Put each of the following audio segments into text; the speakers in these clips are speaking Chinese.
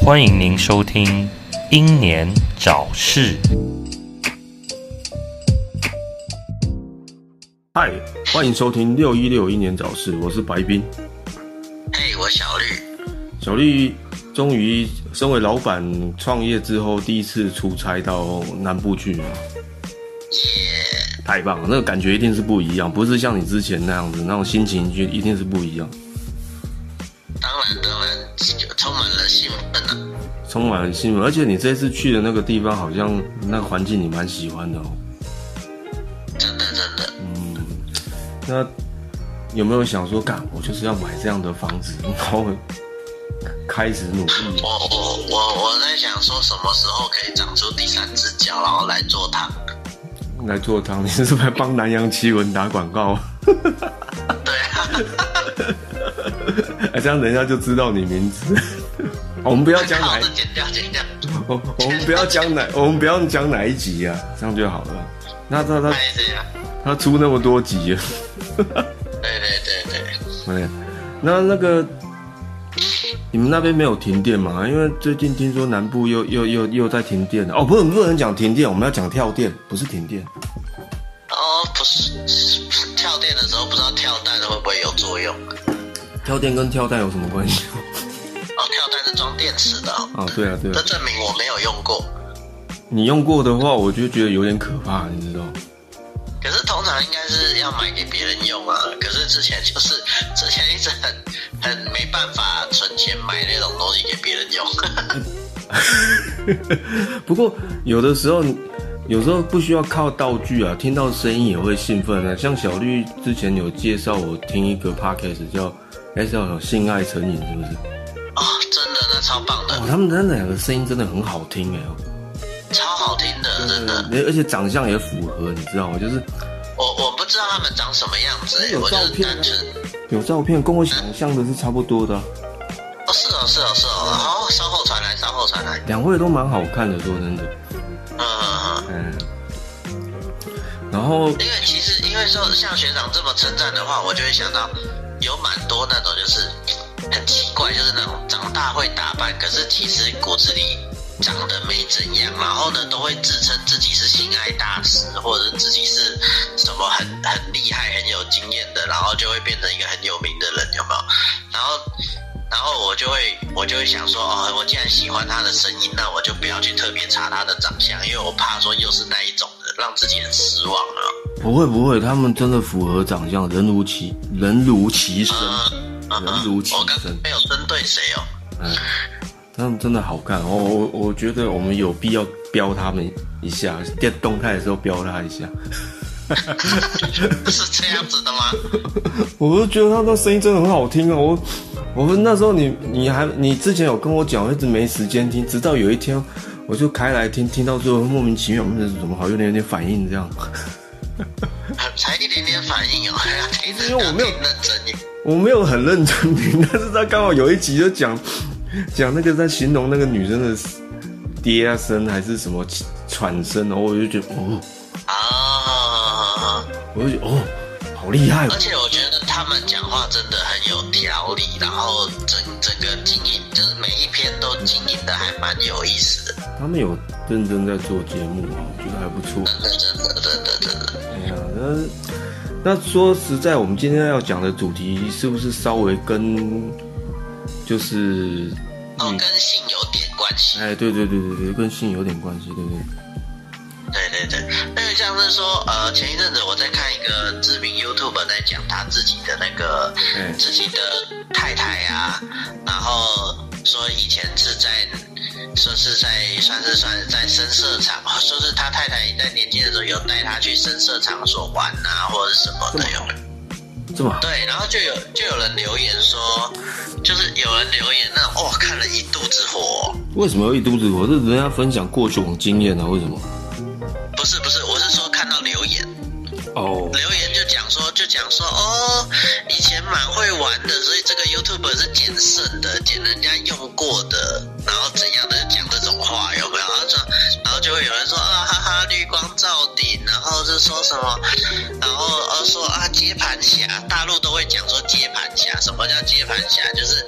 欢迎您收听《英年早逝》。嗨，欢迎收听六一六英年早逝，我是白冰。嘿，我小绿。小绿终于身为老板创业之后，第一次出差到南部去！太棒了！那个感觉一定是不一样，不是像你之前那样子，那种心情就一定是不一样，当然当然，充满了兴奋啊！充满了兴奋。而且你这次去的那个地方，好像那个环境你蛮喜欢的哦。真的真的，嗯那有没有想说，干我就是要买这样的房子，然后开始努力？我我我我在想说，什么时候可以长出第三只脚，然后来做汤？来做汤，你是不是帮南洋奇闻打广告？对啊，哎，这样人家就知道你名字。我们不要讲哪剪掉剪掉。我我们不要讲哪，我们不要讲哪一集啊，这样就好了。那他他？他出那么多集了，对对对对，哎，那那个你们那边没有停电吗？因为最近听说南部又又又又在停电了。哦，不能不能讲停电，我们要讲跳电，不是停电。哦，不是，跳电的时候不知道跳蛋会不会有作用？跳电跟跳蛋有什么关系？哦，跳蛋是装电池的哦，啊，对啊对啊，这证明我没有用过。你用过的话，我就觉得有点可怕，你知道？可是通常应该是要买给别人用啊。可是之前就是之前一直很很没办法存钱买那种东西给别人用。不过有的时候，有时候不需要靠道具啊，听到声音也会兴奋啊。像小绿之前有介绍我听一个 podcast 叫“哎叫有性爱成瘾”，是不是？哦，真的，那超棒的，哦，他们那两个声音真的很好听哎，超好听的，真的。而而且长相也符合，你知道吗？就是我我不知道他们长什么样子，有我就是照片啊单纯。有照片，跟我想象的是差不多的啊、哦，是哦，是哦，是哦。好，稍后传来，稍后传来。两位都蛮好看的，说真的，嗯嗯嗯。嗯。然后因为其实因为说像学长这么称赞的话，我就会想到有蛮多那种就是很奇怪，就是那种长大会打扮，可是其实骨子里长得没怎样，然后呢都会自称自己是性爱大师，或者是自己是什么很很厉害、很有经验的，然后就会变成一个很有名的人，有没有？然后。然后我就会，我就会想说，哦，我既然喜欢他的声音，那我就不要去特别查他的长相，因为我怕说又是那一种的，让自己很失望了。不会不会，他们真的符合长相，人如其人如其身，人如其我刚声。没有针对谁哦。嗯，他们真的好看，我我我觉得我们有必要标他们一下，电动态的时候标他一下。是这样子的吗？我就觉得他的声音真的很好听啊！我我们那时候你你还你之前有跟我讲，我一直没时间听，直到有一天我就开来听，听到最后莫名其妙，嗯，怎么好有点有点反应这样。才一点点反应哦，还要听得因为我没有认真耶。我没有很认真听，但是他刚好有一集就讲 讲那个在形容那个女生的嗲声还是什么喘声，然后我就觉得哦，啊！我就觉得哦，好厉害哦而！且我觉得他们讲话真的很有条理，然后整整个经营，就是每一篇都经营的还蛮有意思的。他们有认真在做节目啊，我觉得还不错。真的，真的，真的，真的。哎呀，那那说实在，我们今天要讲的主题是不是稍微跟就是哦，跟性有点关系。哎，对对对对对，跟性有点关系，对不对？对对对，那个像是说，呃，前一阵子我在看一个知名 YouTube 在讲他自己的那个、哎自己的太太啊，然后说以前是在说是在算是算是在深色场，说是他太太在年轻的时候有带他去深色场所玩啊，或者什么的有。这么好对，然后就有就有人留言说，就是有人留言那哇哦，看了一肚子火。为什么有一肚子火？是人家分享过去种经验啊？为什么？不是不是，我是说看到留言，哦，留言就讲说，就讲说，哦，以前蛮会玩的，所以这个 YouTube 是捡剩的，捡人家用过的，然后怎样的，就会有人说啊哈哈绿光照顶然后是说什么然后呃说啊接盘侠大陆都会讲说接盘侠什么叫接盘侠？就是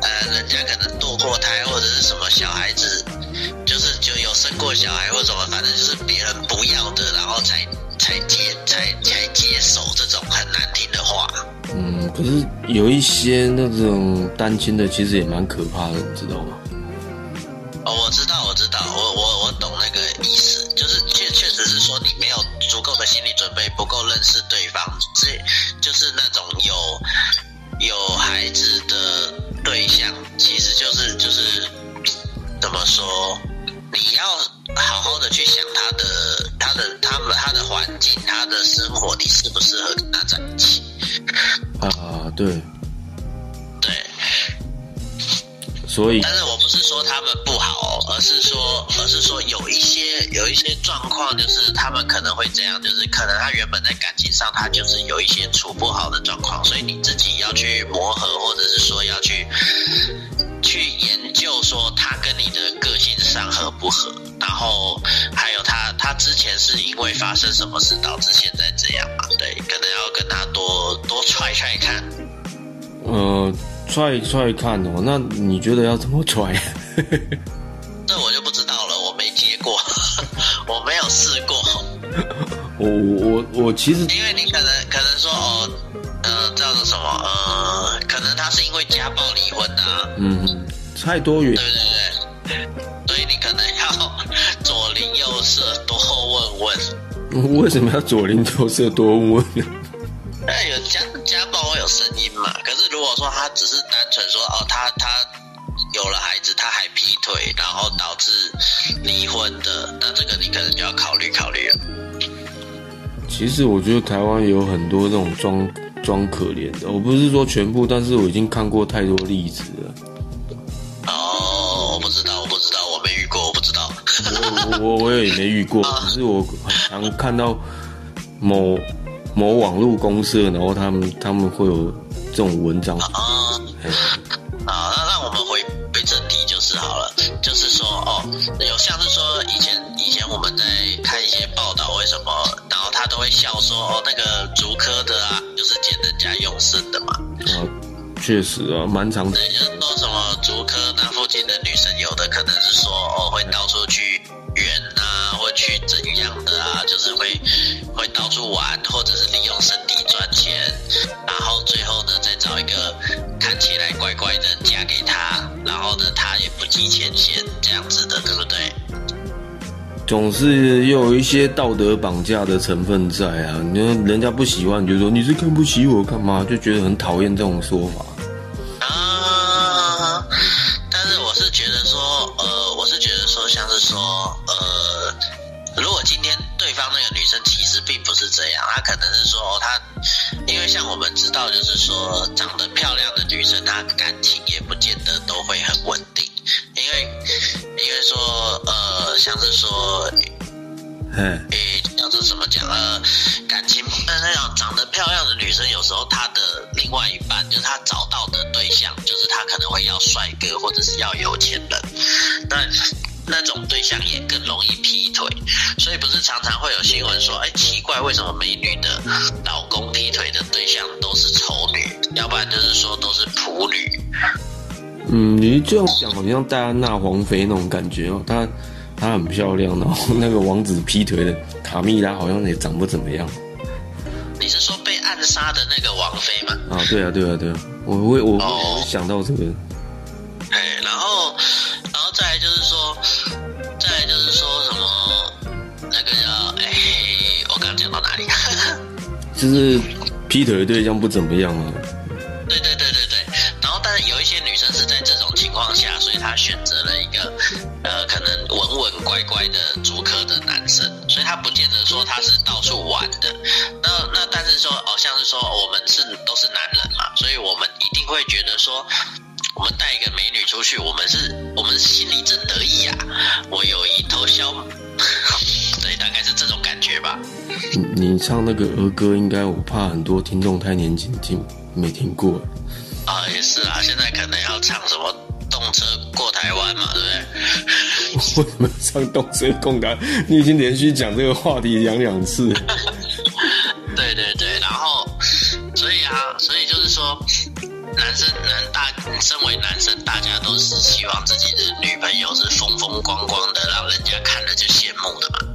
呃人家可能堕过胎或者是什么小孩子就是就有生过小孩或什么反正就是别人不要的然后才才接才才接手这种很难听的话。嗯可是有一些那种单亲的其实也蛮可怕的你知道吗？我知道，我知道，我我我懂那个意思，就是确确实是说你没有足够的心理准备，不够认识对方，这就是那种有有孩子的对象，其实就是就是怎么说，你要好好的去想他的他的他们他的环境，他的生活，你适不适合跟他在一起？啊，对，所以但是我不是说他们不好，而是说，而是说有一些有一些状况，就是他们可能会这样，就是可能他原本在感情上他就是有一些处不好的状况，所以你自己要去磨合，或者是说要去去研究说他跟你的个性上合不合，然后还有他他之前是因为发生什么事导致现在这样嘛？对，可能要跟他多多踹踹看。呃，踹踹看哦，那你觉得要怎么踹？这我就不知道了，我没接过，我没有试过。我我我其实因为你可能可能说哦，呃，叫做什么呃，可能他是因为家暴离婚的、啊，嗯，太多元对不对对？所以你可能要 左邻右舍多问问。为什么要左邻右舍多问问说他只是单纯说哦，他他有了孩子，他还劈腿，然后导致离婚的，那这个你可能就要考虑考虑了。其实我觉得台湾有很多这种装装可怜的，我不是说全部，但是我已经看过太多例子了。哦，我不知道，我不知道，我没遇过，我不知道。我我我也没遇过，只是我很常看到某某网络公社，然后他们他们会有这种文章。啊嘿啊，那让我们回回正题就是好了，就是说哦，有像是说以前以前我们在看一些报道，为什么，然后他都会笑说哦，那个竹科的啊，就是捡人家用剩的嘛，啊，确实啊，蛮常对，就是说什么竹科那附近的女生，有的可能是说哦，会到处去远啊，或去怎样的啊，就是会会到处玩，或者是利用身体赚钱，然后乖乖的嫁给他，然后呢，他也不计前嫌，这样子的，对不对？总是又有一些道德绑架的成分在啊。你说人家不喜欢，你就说你是看不起我干嘛？就觉得很讨厌这种说法。啊，但是我是觉得说，呃，我是觉得说，像是说，呃，如果今天对方那个女生其实并不是这样，她可能是说哦她，像我们知道，就是说长得漂亮的女生，她感情也不见得都会很稳定，因为因为说，呃，像是说，嗯，诶，像是怎么讲？呃，感情呃那种长得漂亮的女生，有时候她的另外一半，就是她找到的对象，就是她可能会要帅哥，或者是要有钱人，那那种对象也更容易劈腿。所以不是常常会有新闻说，哎，奇怪，为什么美女的老公劈腿的对象都是丑女，要不然就是说都是普女。嗯，你这样讲好像戴安娜王妃那种感觉哦。她她很漂亮，然 后那个王子劈腿的卡蜜拉好像也长不怎么样你是说被暗杀的那个王妃吗？啊。对啊，对啊，对啊，我会我会哦我会想到这个。哎，然后，就是劈腿的对象不怎么样啊。对对对对对。然后，但是有一些女生是在这种情况下，所以她选择了一个呃，可能稳稳乖乖的主科的男生，所以她不见得说他是到处玩的。那那但是说，哦，像是说我们是都是男人嘛，所以我们一定会觉得说。我们带一个美女出去，我们是，我们心里正得意呀、我有一头小，大概是这种感觉吧。你唱那个儿歌，应该我怕很多听众太年轻，没听过。啊，也是啊，现在可能要唱什么动车过台湾嘛，对不对？我什么唱动车过台？你已经连续讲这个话题讲两次。对对对，然后所以啊，所以就是说，男生男大，身为男生，大家都是希望自己的女朋友是风风光光的，让人家看了就羡慕的嘛。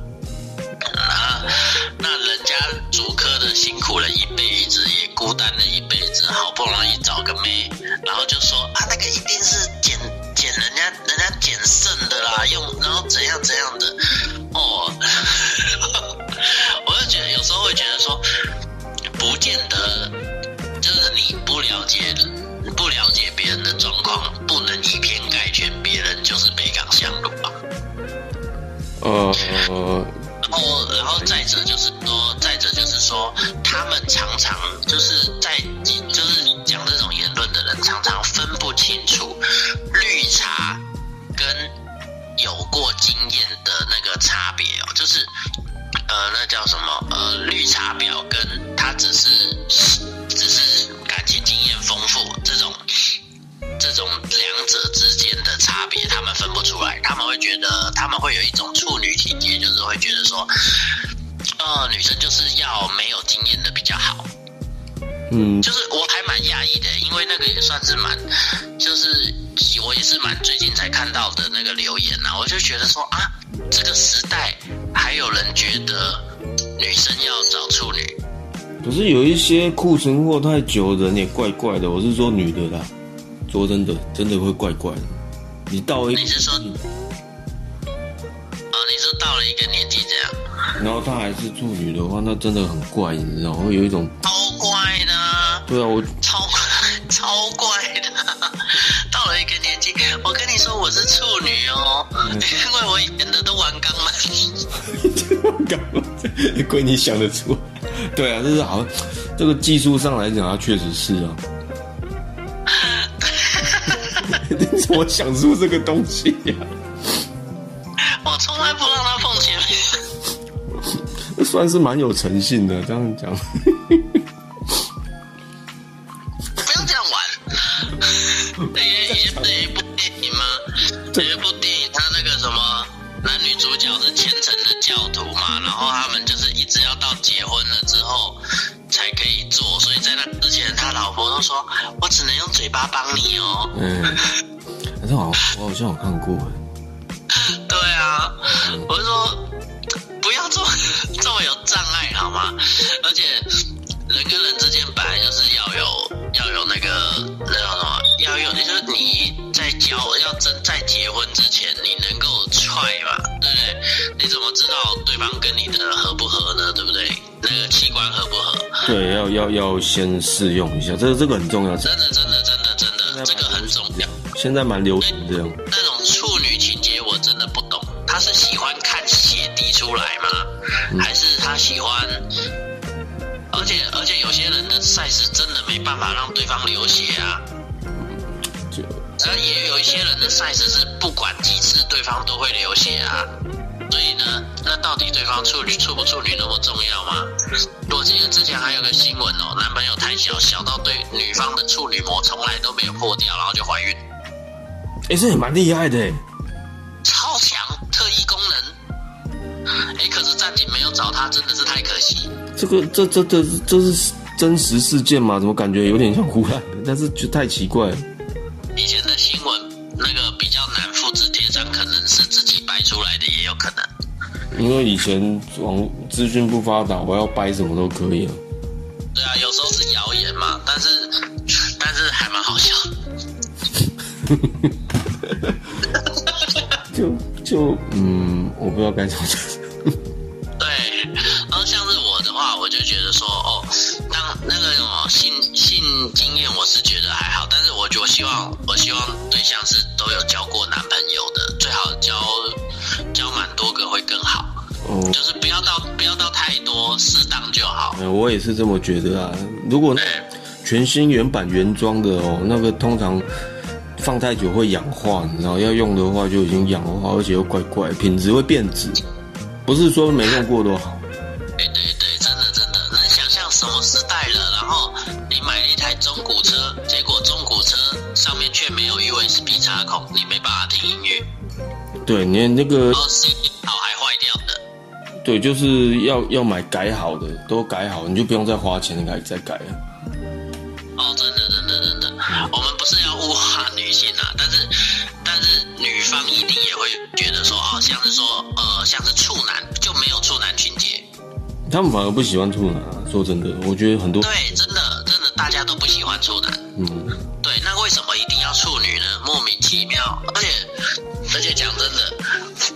人家主科的辛苦了一辈子，也孤单了一辈子，好不容易找个妹，然后就说啊，那个一定是捡捡人家人家捡剩的啦，用然后怎样怎样的哦。我就觉得有时候会觉得说，不见得就是你不了解不了解别人的状况，不能以偏再者就是说，再者就是说，他们常常就是在就是讲这种言论的人，常常分不清楚绿茶跟有过经验的那个差别哦，就是呃，那叫什么？呃，绿茶婊跟他只是只是感情经验丰富这种这种两者之间的差别，他们分不出来，他们会觉得他们会有一种处女情节，就是会觉得说，呃，女生就是要没有经验的比较好。嗯，就是我还蛮讶异的，因为那个也算是蛮，就是我也是蛮最近才看到的那个留言呐、我就觉得说啊，这个时代还有人觉得女生要找处女，可是有一些库存货太久的人也怪怪的。我是说女的啦，说真的，真的会怪怪的。你到一你是说，哦，你是到了一个年然后她还是处女的话，那真的很怪，你知道，会有一种超怪的啊，对啊，我超 超怪的。到了一个年纪，我跟你说我是处女哦，因为我演的都玩肛门。干嘛？亏你想得出？对啊，就是好像这个技术上来讲，它确实是啊。你怎么想出这个东西呀、我从来不让。算是蛮有诚信的，这样讲。不要这样玩。也也也一部电影吗？有一部电影，它那个什么男女主角是虔诚的教徒嘛，然后他们就是一直要到结婚了之后才可以做，所以在那之前，他老婆都说：“我只能用嘴巴帮你哦。嗯，好像我好像有看过，” 对啊，我就说不要这么 这么有障碍好吗？而且人跟人之间本来就是要有要有那个那叫什么，要有就是你在交要真在结婚之前，你能够踹嘛，对不对？你怎么知道对方跟你的合不合呢？对不对？那个器官合不合？对，要要要先试用一下，这个这个很重要，真的真的真的真的，这个很重要。现在蛮流行这样。那种处女情节我真的不懂，他是喜出来吗？还是他喜欢？而且而且有些人的赛事真的没办法让对方流血啊，就而也有一些人的赛事是不管几次对方都会流血啊。所以呢，那到底对方处女处不处女那么重要吗？我记得之前还有个新闻哦，男朋友太小，小到对女方的处女膜从来都没有破掉，然后就怀孕。哎、这也蛮厉害的哎。超强特异功能。哎，可是战警没有找他，真的是太可惜。这个这这这这是真实事件吗？怎么感觉有点像胡乱的？但是就太奇怪了。以前的新闻那个比较难复制贴上，可能是自己掰出来的，也有可能。因为以前网资讯不发达，我要掰什么都可以啊。对啊，有时候是谣言嘛，但是但是还蛮好笑。就就嗯，我不知道该怎么讲。对，然后像是我的话，我就觉得说，哦，当那个什么性性经验，我是觉得还好，但是我就希望，我希望对象是都有交过男朋友的，最好交交蛮多个会更好，哦，就是不要到不要到太多，适当就好。呃我也是这么觉得啊。如果那对全新原版原装的哦，那个通常放太久会氧化，你知道，要用的话就已经氧化，而且又怪怪，品质会变质。不是说没用过都好。对对对，真的真的，能想象什么时代了？然后你买了一台中古车，结果中古车上面却没有 USB 插孔，你没办法听音乐，对，你那个然后 CD 好还坏掉的。对，就是要要买改好的，都改好，你就不用再花钱改再改了。像是说，呃，像是处男就没有处男情节。他们反而不喜欢处男、啊。说真的，我觉得很多对，真的真的大家都不喜欢处男。嗯，对，那为什么一定要处女呢？莫名其妙。而且而且讲真的，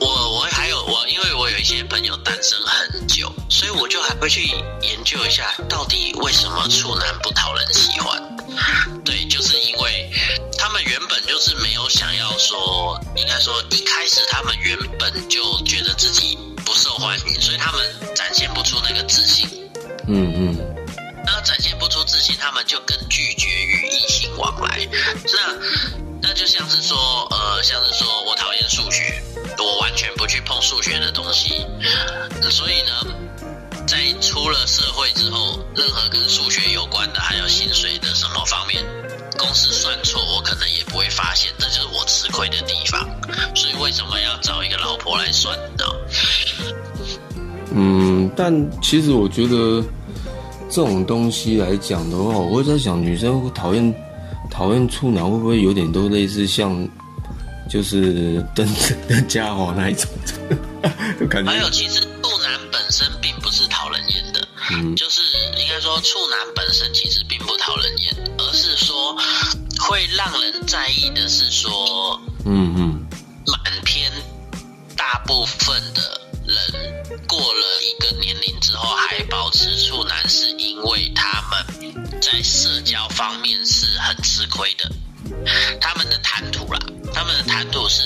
我我还有我，因为我有一些朋友单身很久，所以我就还会去研究一下，到底为什么处男不讨人喜欢。对，就就是没有想要说，应该说一开始他们原本就觉得自己不受欢迎，所以他们展现不出那个自信。嗯嗯，那展现不出自信，他们就更拒绝与异性往来。那那就像是说，呃，像是说我讨厌数学，我完全不去碰数学的东西。所以呢，在出了社会之后，任何跟数学有关的，还有薪水的什么方面，公司算错，我可能也不会发现，这就是我吃亏的地方。所以为什么要找一个老婆来算呢？嗯，但其实我觉得这种东西来讲的话，我会在想，女生讨厌讨厌处男会不会有点都类似像，就是登 登家伙那一种，就感觉。还有，其实处男本身嗯就是应该说处男本身其实并不讨人厌，而是说会让人在意的是说，嗯嗯满篇大部分的人过了一个年龄之后还保持处男，是因为他们在社交方面是很吃亏的。他们的谈吐啦，他们的谈吐是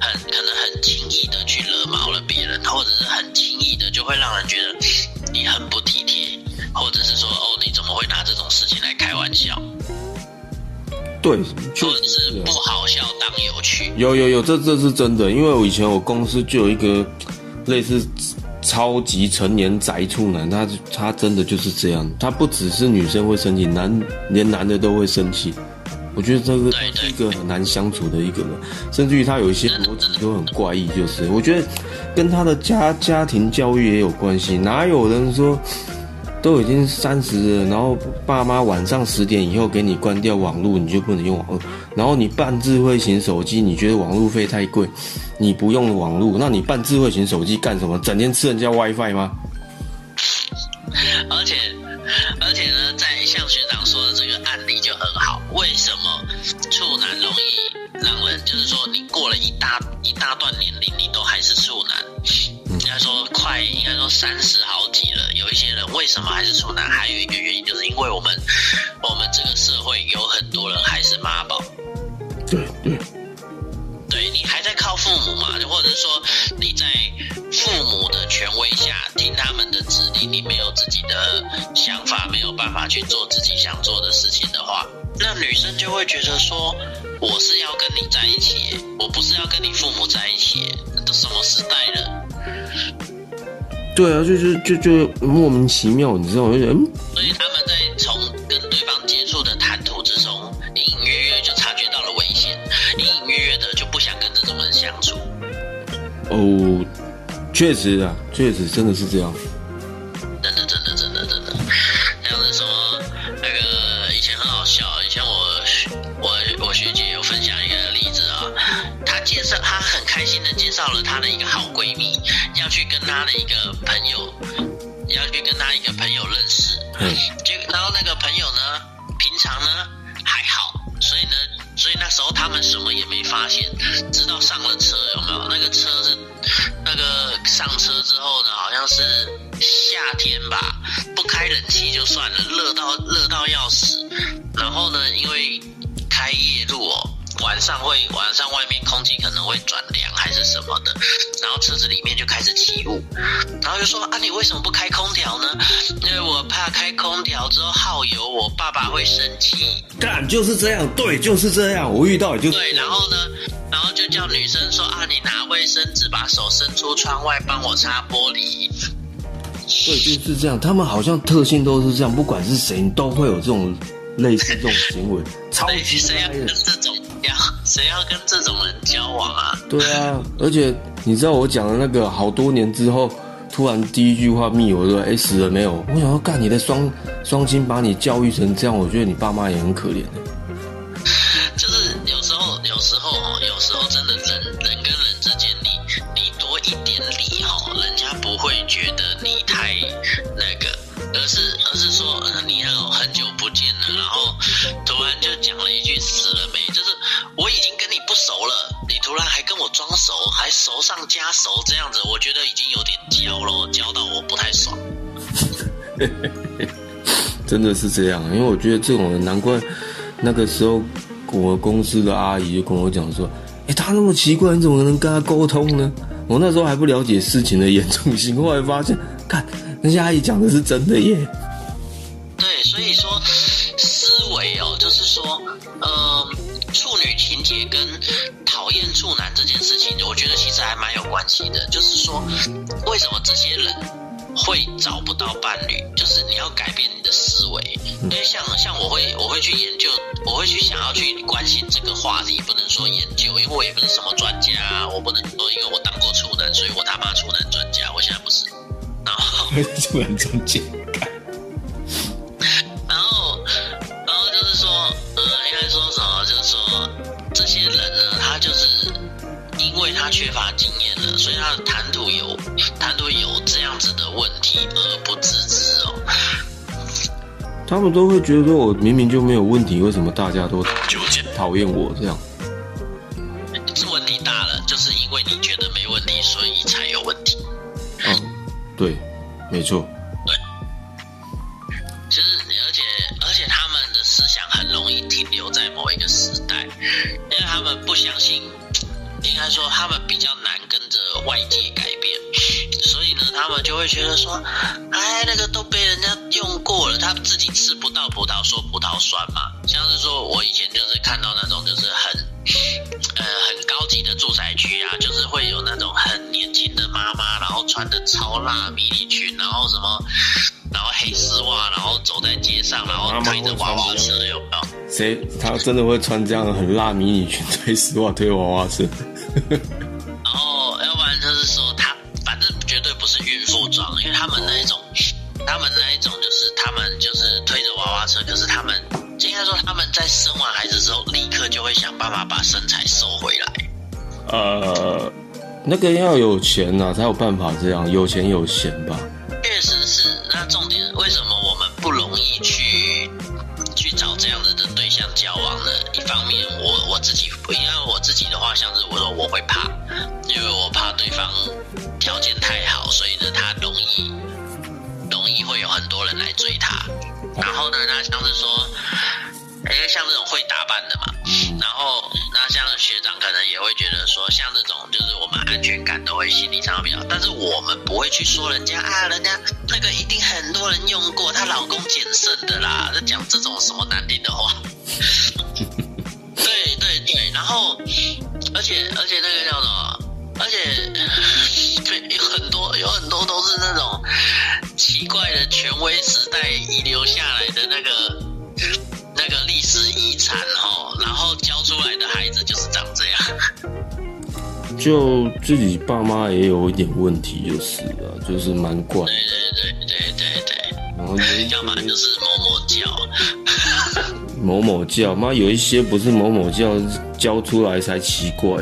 很可能很轻易的去惹毛了别人，或者是很轻易的就会让人觉得你很不或者是说哦你怎么会拿这种事情来开玩笑，对，确或者实啊是不好笑当有趣。有有有，这这是真的，因为我以前我公司就有一个类似超级成年宅处男，他他真的就是这样，他不只是女生会生气，男连男的都会生气。我觉得这个是一个很难相处的一个人，甚至于他有一些逻辑都很怪异，就是我觉得跟他的家家庭教育也有关系。哪有人说都已经三十了，然后爸妈晚上十点以后给你关掉网络，你就不能用网络。然后你办智慧型手机，你觉得网络费太贵，你不用网络，那你办智慧型手机干什么？整天吃人家 WiFi 吗？而且而且呢，在像学长说的这个案例就很好，为什么处男容易让人就是说你过了一大一大段年龄，你都还是处男？快，应该说三十好几了。有一些人为什么还是处男？还有一个原因，就是因为我们我们这个社会有很多人还是妈宝。对对，对你还在靠父母嘛，或者说你在父母的权威下听他们的指令，你没有自己的想法，没有办法去做自己想做的事情的话，那女生就会觉得说，我是要跟你在一起，我不是要跟你父母在一起耶，都什么时代了？对啊，就是就就莫名其妙，你知道吗？我就觉得嗯，所以他们在从跟对方接触的谈吐之中，隐隐约约就察觉到了危险，隐隐约约的就不想跟这种人相处。哦，确实啊，确实真的是这样。真的，真的，真的，真的，像是说那个以前很好笑，以前我我我学姐有分享一个例子啊，她介绍她很开心的介绍了她的一个好闺蜜，跟她的一个朋友，要去跟他一个朋友认识，嗯就然后那个朋友呢，平常呢还好，所以呢，所以那时候他们什么也没发现，直到上了车有没有？那个车是那个上车之后呢，好像是夏天吧，不开冷气就算了，热到热到要死。然后呢，因为开夜路哦，晚上会晚上外面空气可能会转凉还是什么的，然后车子里面就开始起雾，然后就说啊，你为什么不开空调呢？因为我怕开空调之后耗油，我爸爸会生气。干就是这样，对，就是这样。我遇到也就是对，然后呢，然后就叫女生说啊，你拿卫生纸把手伸出窗外帮我擦玻璃。对，就是这样。他们好像特性都是这样，不管是谁，你都会有这种类似这种行为，超 对，级谁要跟歪的。这种要谁要跟这种人交往啊？对啊，而且你知道我讲的那个好多年之后，突然第一句话密友说：“哎，死了没有？”我想要干你的双双亲把你教育成这样，我觉得你爸妈也很可怜。突然还跟我装熟，还熟上加熟这样子，我觉得已经有点焦了，焦到我不太爽。真的是这样，因为我觉得这种人，难怪那个时候我公司的阿姨就跟我讲说：“哎、他那么奇怪，你怎么能跟他沟通呢？” 我那时候还不了解事情的严重性，后来发现，看人家阿姨讲的是真的耶。的。就是说，为什么这些人会找不到伴侣？就是你要改变你的思维，因为像像我会我会去研究，我会去想要去关心这个话题，不能说研究，因为我也不是什么专家，我不能说因为我当过处男，所以我他妈处男专家，我现在不是。然后。突然中间，然后，然后就是说，呃，应该说什么？就是说，这些人呢，他就是因为他缺乏经验了，所以他的谈吐有谈吐有这样子的问题而不自知哦。他们都会觉得说我明明就没有问题，为什么大家都纠结讨厌我这样？这问题大了，就是因为你觉得没问题，所以才有问题。哦，对，没错，觉得说，哎，那个都被人家用过了，他自己吃不到葡萄说葡萄酸嘛。像是说我以前就是看到那种就是很 呃很高级的住宅区啊，就是会有那种很年轻的妈妈，然后穿的超辣迷你裙，然后什么。然后黑丝袜，然后走在街上，然后推着娃娃车，有没有？谁他真的会穿这样很辣迷你裙、推丝袜、推娃娃车？呃，那个要有钱呐、才有办法这样，有钱有闲吧。确实是，那重点为什么我们不容易去去找这样子的对象交往呢？一方面我我自己，因为我自己的话，像是我说我会怕，因为我怕对方条件太好，所以呢他容易容易会有很多人来追他。然后呢，他像是说，因为像这种会打扮的嘛，然后也会觉得说，像这种就是我们安全感都会心理上比较，但是我们不会去说人家啊，人家那个一定很多人用过，她老公捡剩的啦，就讲这种什么难听的话。对对对，然后而且而且那个叫什么？而且 对有很多有很多都是那种奇怪的权威时代遗留下来的那个那个历史遗产哦，就自己爸妈也有一点问题，就是了，就是蛮怪。对对对对对对，然后要么就是某某教。某某教，妈有一些不是某某教教出来才奇怪。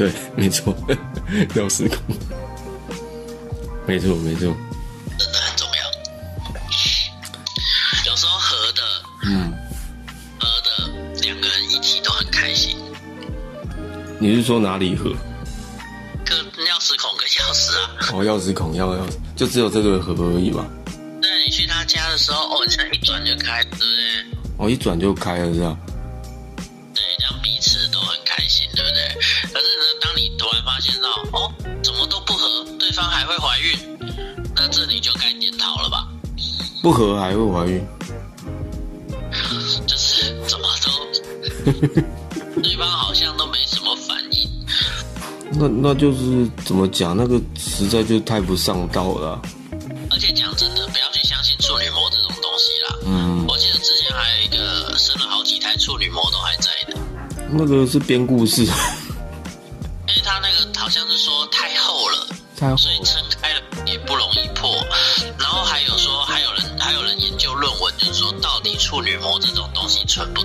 对，没错，钥匙孔，没错没错，真的很重要。有时候合的嗯，合的两个人一起都很开心，你是说哪里合？跟钥匙孔跟钥匙啊。哦，钥匙孔，要钥匙，就只有这个合而已嘛。对，你去他家的时候，哦，你这样一转就开，对不对？哦，一转就开了，这样。不合还会怀孕？就是怎么都，对方好像都没什么反应。那那就是怎么讲？那个实在就太不上道了啊、而且讲真的，不要去相信处女膜这种东西啦。嗯，我记得之前还有一个生了好几胎处女膜都还在的，那个是编故事，因为他那个好像是说太厚了，太所以撑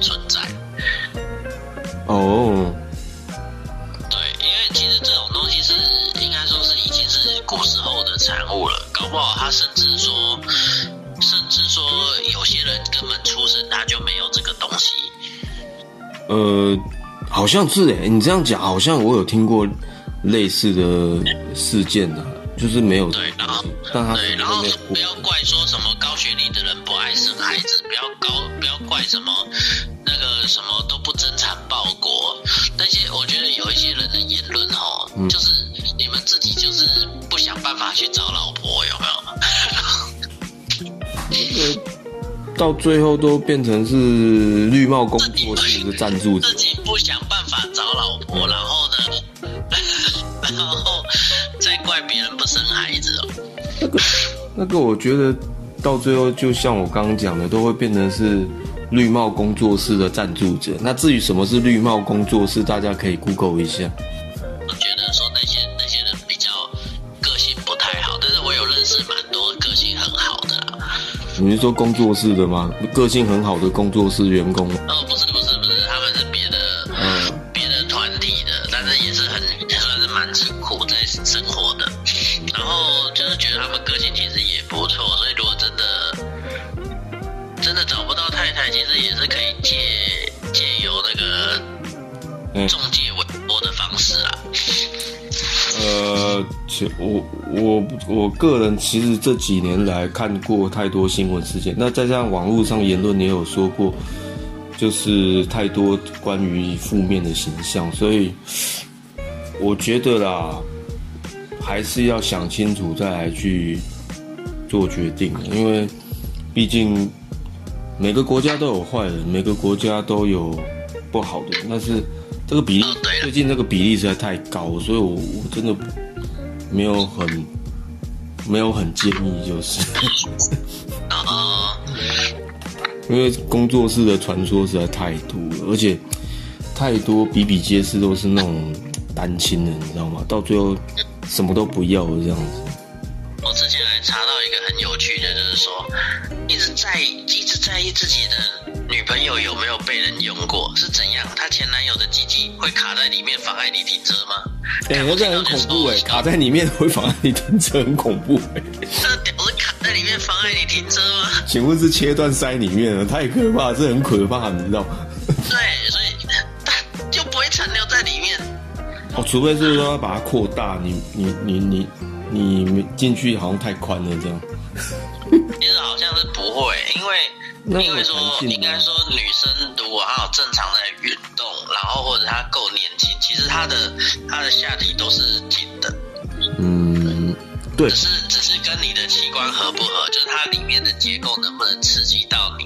存在？哦，对，因为其实这种东西是应该说是已经是古时候的产物了，搞不好他甚至说，甚至说有些人根本出生他就没有这个东西。呃，好像是诶，你这样讲，好像我有听过类似的事件的、就是没有对，然后，但他对，然后不要怪说什么高学历的人不爱生孩子，不要高不要怪什么那个什么都不增产报国，那些我觉得有一些人的言论哦，嗯就是你们自己就是不想办法去找老婆，有没有？到最后都变成是绿帽工作室的赞助者自。己不想办法找老婆，然后呢，然后再怪别人不生孩子哦。那个我觉得到最后，就像我刚刚讲的，都会变成是绿帽工作室的赞助者。那至于什么是绿帽工作室，大家可以 Google 一下。我觉得说那些那些人比较个性不太好，但是我有认识蛮多个性很好的啦。你是说工作室的吗？个性很好的工作室员工？哦，个人其实这几年来看过太多新闻事件，那再加上网络上言论也有说过，就是太多关于负面的形象，所以我觉得啦，还是要想清楚再来去做决定，因为毕竟每个国家都有坏人，每个国家都有不好的，但是这个比例最近这个比例实在太高，所以我我真的没有很没有很建议，就是啊因为工作室的传说实在太多了，而且太多比比皆是，都是那种单亲的，你知道吗？到最后什么都不要了这样子。我之前还查到一个很有趣的，就是说一直在意一直在意自己的女朋友有没有被人用过，是怎样？她前男友的鸡鸡会卡在里面妨碍你停车吗？哎、那个很恐怖哎、卡在里面会妨碍你停车，很恐怖哎、这屌是卡在里面妨碍你停车吗？请问是切断塞里面了？太可怕，这很可怕，你知道？对，所以它就不会残留在里面。哦，除非是说要把它扩大，你你你你你进去好像太宽了这样。因为说应该说女生如果她有正常的运动，然后或者她够年轻，其实她的她的下体都是紧的，嗯，对只，是只是跟你的器官合不合，就是它里面的结构能不能刺激到你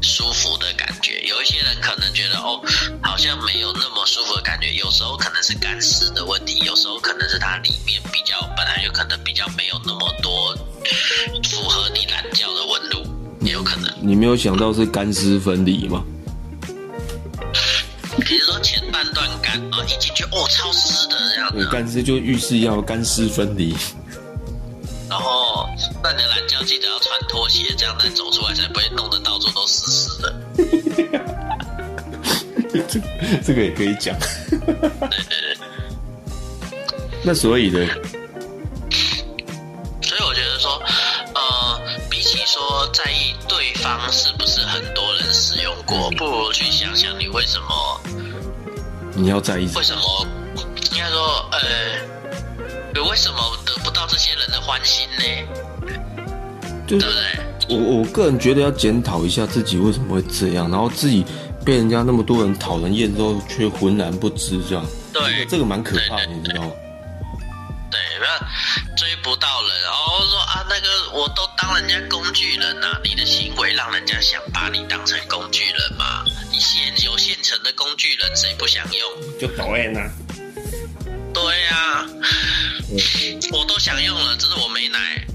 舒服的感觉。有一些人可能觉得哦，好像没有那么舒服的感觉，有时候可能是干湿的问题，有时候可能是它里面比较本来就可能比较没有那么多符合你懒觉的纹路，也有可能。你没有想到是干湿分离吗？比如说前半段干，哦，一进去哦超湿的这样对，子，干湿就浴室要干湿分离。然后那你的懒觉记得要穿拖鞋，这样再走出来才不会弄得到处都湿湿的。这 这个也可以讲。对对对。那所以呢？所以我觉得说，呃，比起说在意对方是不是很多人使用过，不如去想想你为什么，你要在意为什么，应该说，呃，为什么得不到这些人的欢心呢？对不对？我我个人觉得要检讨一下自己为什么会这样，然后自己被人家那么多人讨人厌之后，却浑然不知，这样，对这个蛮可怕的，你知道吗？对，那追不到人，然后说啊，那个我都当人家工具人呐、你的行为让人家想把你当成工具人嘛。你现有现成的工具人，谁不想用？就导演啊，对呀、我都想用了，只是我没奶。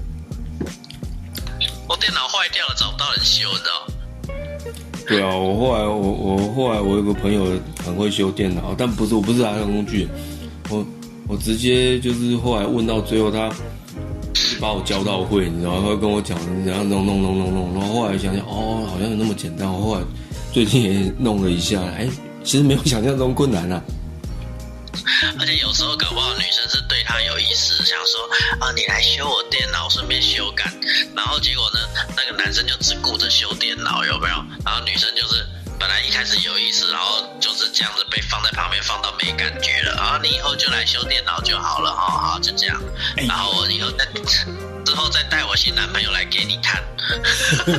我电脑坏掉了，找不到人修，你知道？对啊，我后来我我后来我有个朋友很会修电脑，但不是我不是他的工具，我我直接就是后来问到最后，他把我教到会，你知道，他跟我讲怎样弄弄弄弄弄，然后后来想想哦，好像有那么简单，我后来最近也弄了一下，哎，其实没有想象中困难啊。而且有时候搞不好女生是对他有意思，想说啊，你来修我电脑，顺便修改。然后结果呢，那个男生就只顾着修电脑，有没有？然后女生就是本来一开始有意思，然后就是这样子被放在旁边，放到没感觉了。啊，你以后就来修电脑就好了，哈，好，就这样。然后我以后再之后再带我新男朋友来给你看。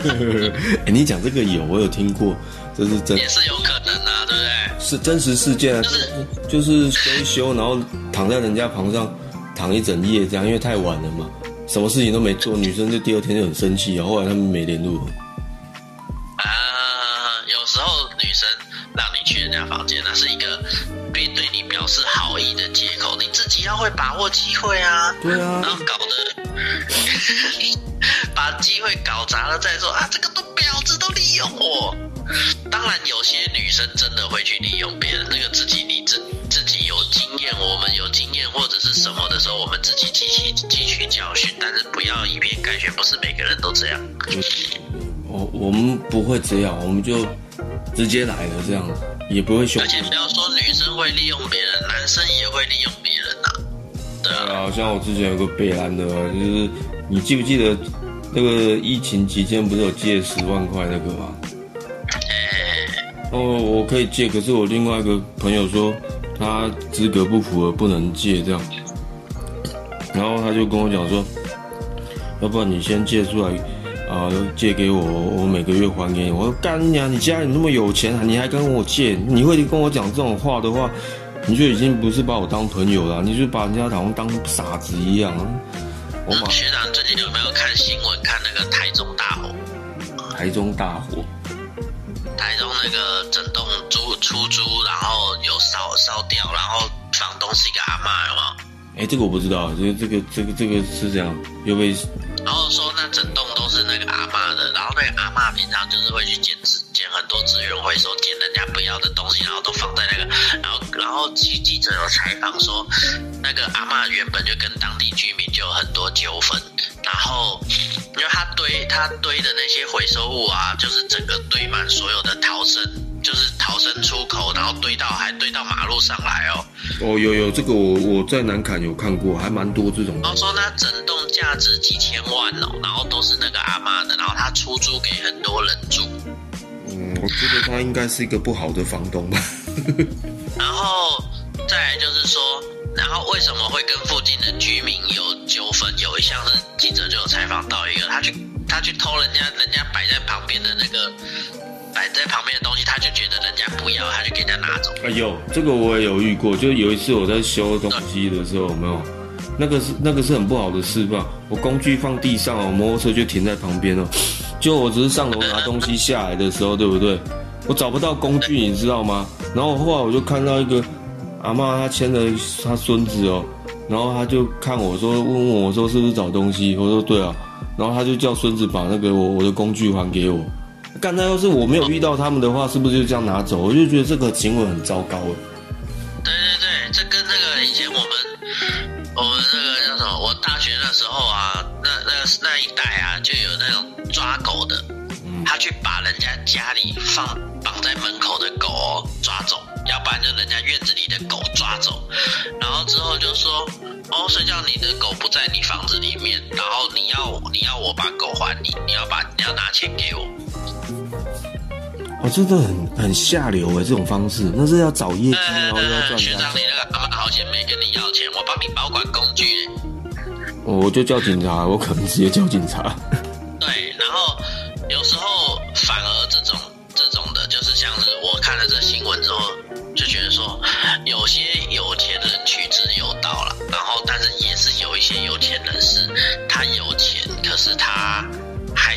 哎，你讲这个有，我有听过，这是真也是有可能啊，对不对？是真实事件啊，就是就是修一修，然后躺在人家床上躺一整夜，这样因为太晚了嘛，什么事情都没做，女生就第二天就很生气然，后来他们没联络。啊，有时候女生让你去人家房间，那是一个对对你表示好意的借口，你自己要会把握机会啊。对啊然后搞得 把机会搞砸了再说啊，这个都婊子都利用我。当然，有些女生真的会去利用别人，那个自己你自自己有经验，我们有经验或者是什么的时候，我们自己汲取汲取教训，但是不要以偏概全，不是每个人都这样。我我们不会这样，我们就直接来了这样，也不会凶而。且不要说女生会利用别人，男生也会利用别人呐、对啊，对啊，像我之前有个北兰的，就是你记不记得那个疫情期间不是有借十万块那个吗？哎、哦，我可以借，可是我另外一个朋友说他资格不符合，不能借这样。然后他就跟我讲说，要不然你先借出来，啊、借给我，我每个月还给你。我说干你啊，你家里那么有钱，你还跟我借？你会跟我讲这种话的话，你就已经不是把我当朋友了，你就把人家好像当傻子一样啊。我把嗯，学长最近有没有看新闻？看那个台中大火，台中大火，台中那个整栋租出租，然后有烧烧掉，然后房东是一个阿嬷，有没有？哎，这个我不知道，这个这个这个这个是这样，又被然后说那整栋都是那个阿嬷的，然后那个阿嬷平常就是会去捡资捡很多资源回收，捡人家不要的东西，然后都放在那个，然后然后记记者有采访说，那个阿嬷原本就跟当地居民就有很多纠纷，然后因为他堆他堆的那些回收物啊，就是整个堆满所有的逃生，就是逃生出口，然后堆到还堆到马路上来哦。哦，有有这个我我在南坎有看过，还蛮多这种然后说那整栋价值几千万哦，然后都是那个阿妈的，然后他出租给很多人住。嗯，我觉得他应该是一个不好的房东吧。然后再来就是说，然后为什么会跟附近的居民有纠纷？有一项是记者就有采访到一个，他去他去偷人家人家摆在旁边的那个摆在旁边的东西，他就觉得人家不要，他就给人家拿走。哎呦，这个我也有遇过，就有一次我在修东西的时候，有没有？那个是那个是很不好的示范。我工具放地上哦，摩托车就停在旁边哦。就我只是上楼拿东西下来的时候，对不对？我找不到工具，你知道吗？然后后来我就看到一个阿嬷，她牵着她孙子哦，然后她就看我说，问我说是不是找东西？我说对啊。然后她就叫孙子把那个我我的工具还给我。干，那要是我没有遇到他们的话，是不是就这样拿走？我就觉得这个行为很糟糕哎。对对对，这跟那个以前我们我们那个叫什么？我大学那时候啊，那那那一代啊，就有那种抓狗的，他去把人家家里放绑在门口的狗、哦、抓走，要不然就人家院子里的狗抓走，然后之后就说，哦，谁叫你的狗不在你房子里面，然后你要你要我把狗还你，你要把你要拿钱给我。哦，真的很很下流哎，这种方式那是要找业绩，然后要呃，赚学长，。你那个阿妈好险没跟你要钱，我帮你保管工具。我就叫警察，我可能直接叫警察。对，然后有时候反而这种这种的，就是像是我看了这新闻之后，就觉得说，有些有钱人取之有道了，然后但是也是有一些有钱人是他有钱，可是他还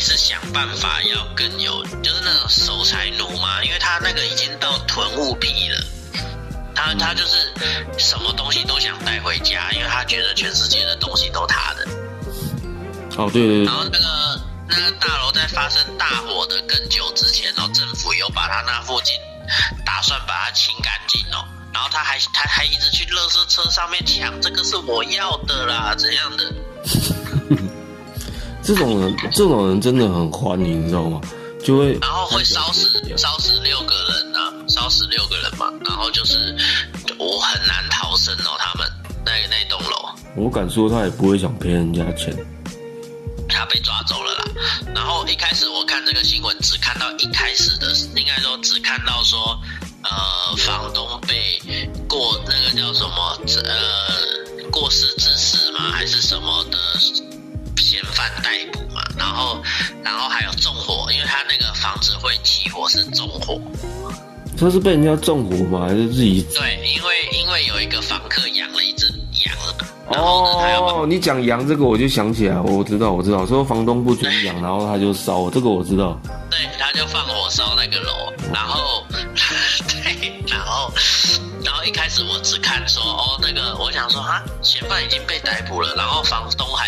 是想办法要更有，就是那种守财奴嘛，因为他那个已经到囤物癖了。他他就是什么东西都想带回家，因为他觉得全世界的东西都他的。哦，对对对然，后那个那那个大楼在发生大火的更久之前然后，政府有把他那附近打算把它清干净哦，然后他还他还一直去垃圾车上面抢，这个是我要的啦，怎样的？这种人，这种人真的很欢迎，你知道吗？就会然后会烧死烧死六个人啊，烧死六个人嘛，然后就是我很难逃生哦，他们那那栋楼。我敢说他也不会想赔人家钱。他被抓走了啦。然后一开始我看这个新闻，只看到一开始的，应该说只看到说，呃，房东被过那个叫什么，呃，过失致死嘛，还是什么的嫌犯逮捕嘛。然后，然后还有纵火，因为他那个房子会起火是纵火。他是被人家纵火吗？还是自己？对，因为因为有一个房客养了一只羊，然后呢，他要哦，你讲羊这个我就想起来，我知道我知道，说房东不准养，然后他就烧，这个我知道。对，他就放火烧那个楼，然后 对，然后然后一开始我只看说哦，那个我想说啊，嫌犯已经被逮捕了，然后房东还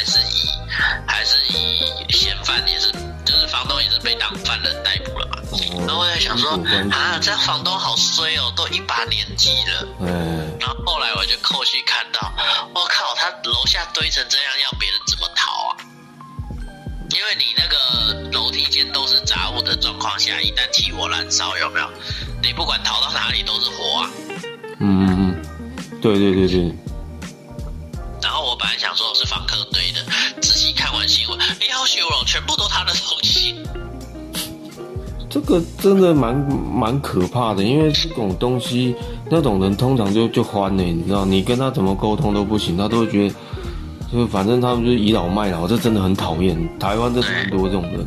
东也是被当犯人逮捕了嘛，然后我在想说啊，这房东好衰哦，都一把年纪了。嗯，然后后来我就后续看到，我靠，他楼下堆成这样，要别人怎么逃啊？因为你那个楼梯间都是杂物的状况下，一旦起火燃烧，有没有？你不管逃到哪里都是火啊。嗯嗯嗯，对对对对，然后我本来想说是房客修了，全部都他的东西。这个真的蛮蛮可怕的，因为这种东西，那种人通常就就欢呢，你知道，你跟他怎么沟通都不行，他都会觉得，就反正他们就是倚老卖老，这真的很讨厌。台湾真的很多这种人，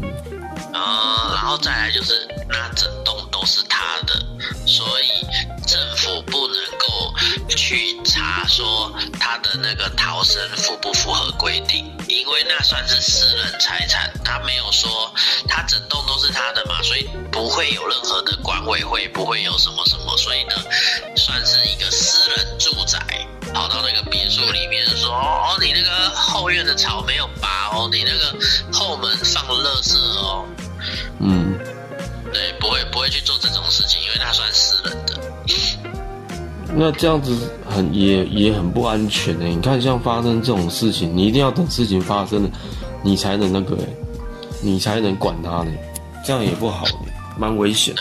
呃，然后再来就是那整说他的那个逃生符不符合规定，因为那算是私人财产，他没有说他整栋都是他的嘛，所以不会有任何的管委会，不会有什么什么，所以呢，算是一个私人住宅。跑到那个别墅里面说哦，你那个后院的草没有拔哦，你那个后门放了垃圾哦，嗯，对，不会不会去做这种事情，因为它算私人的。那这样子很也也很不安全呢。你看，像发生这种事情，你一定要等事情发生了，你才能那个欸，你才能管他呢，这样也不好，蛮危险。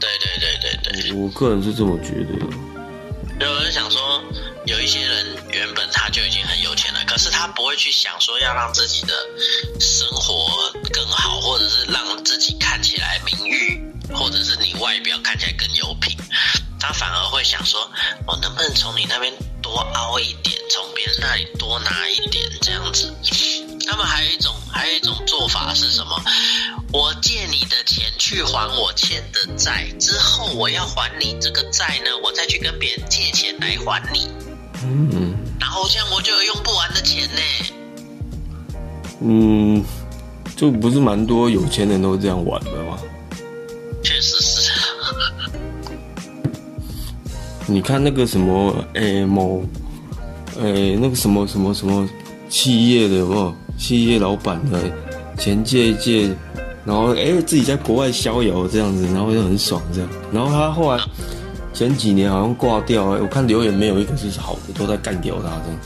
对对对对对，我个人是这么觉得。有人想说，有一些人原本他就已经很有钱了，可是他不会去想说要让自己的生活更好，或者是让自己看起来名誉，或者是你外表看起来更有品，他反而会想说，我能不能从你那边多凹一点，从别人那里多拿一点，这样子。他们还有一种，还有一种做法是什么？我借你的钱去还我欠的债，之后我要还你这个债呢，我再去跟别人借钱来还你，嗯然后这样我就有用不完的钱呢。嗯，就不是蛮多有钱人都这样玩的吗？你看那个什么，诶、某，诶、那个什么什么什么企业的有没有？企业老板的前借一借，然后诶、自己在国外逍遥这样子，然后就很爽这样。然后他后来前几年好像挂掉，诶我看留言没有一个是好的，都在干掉他这样。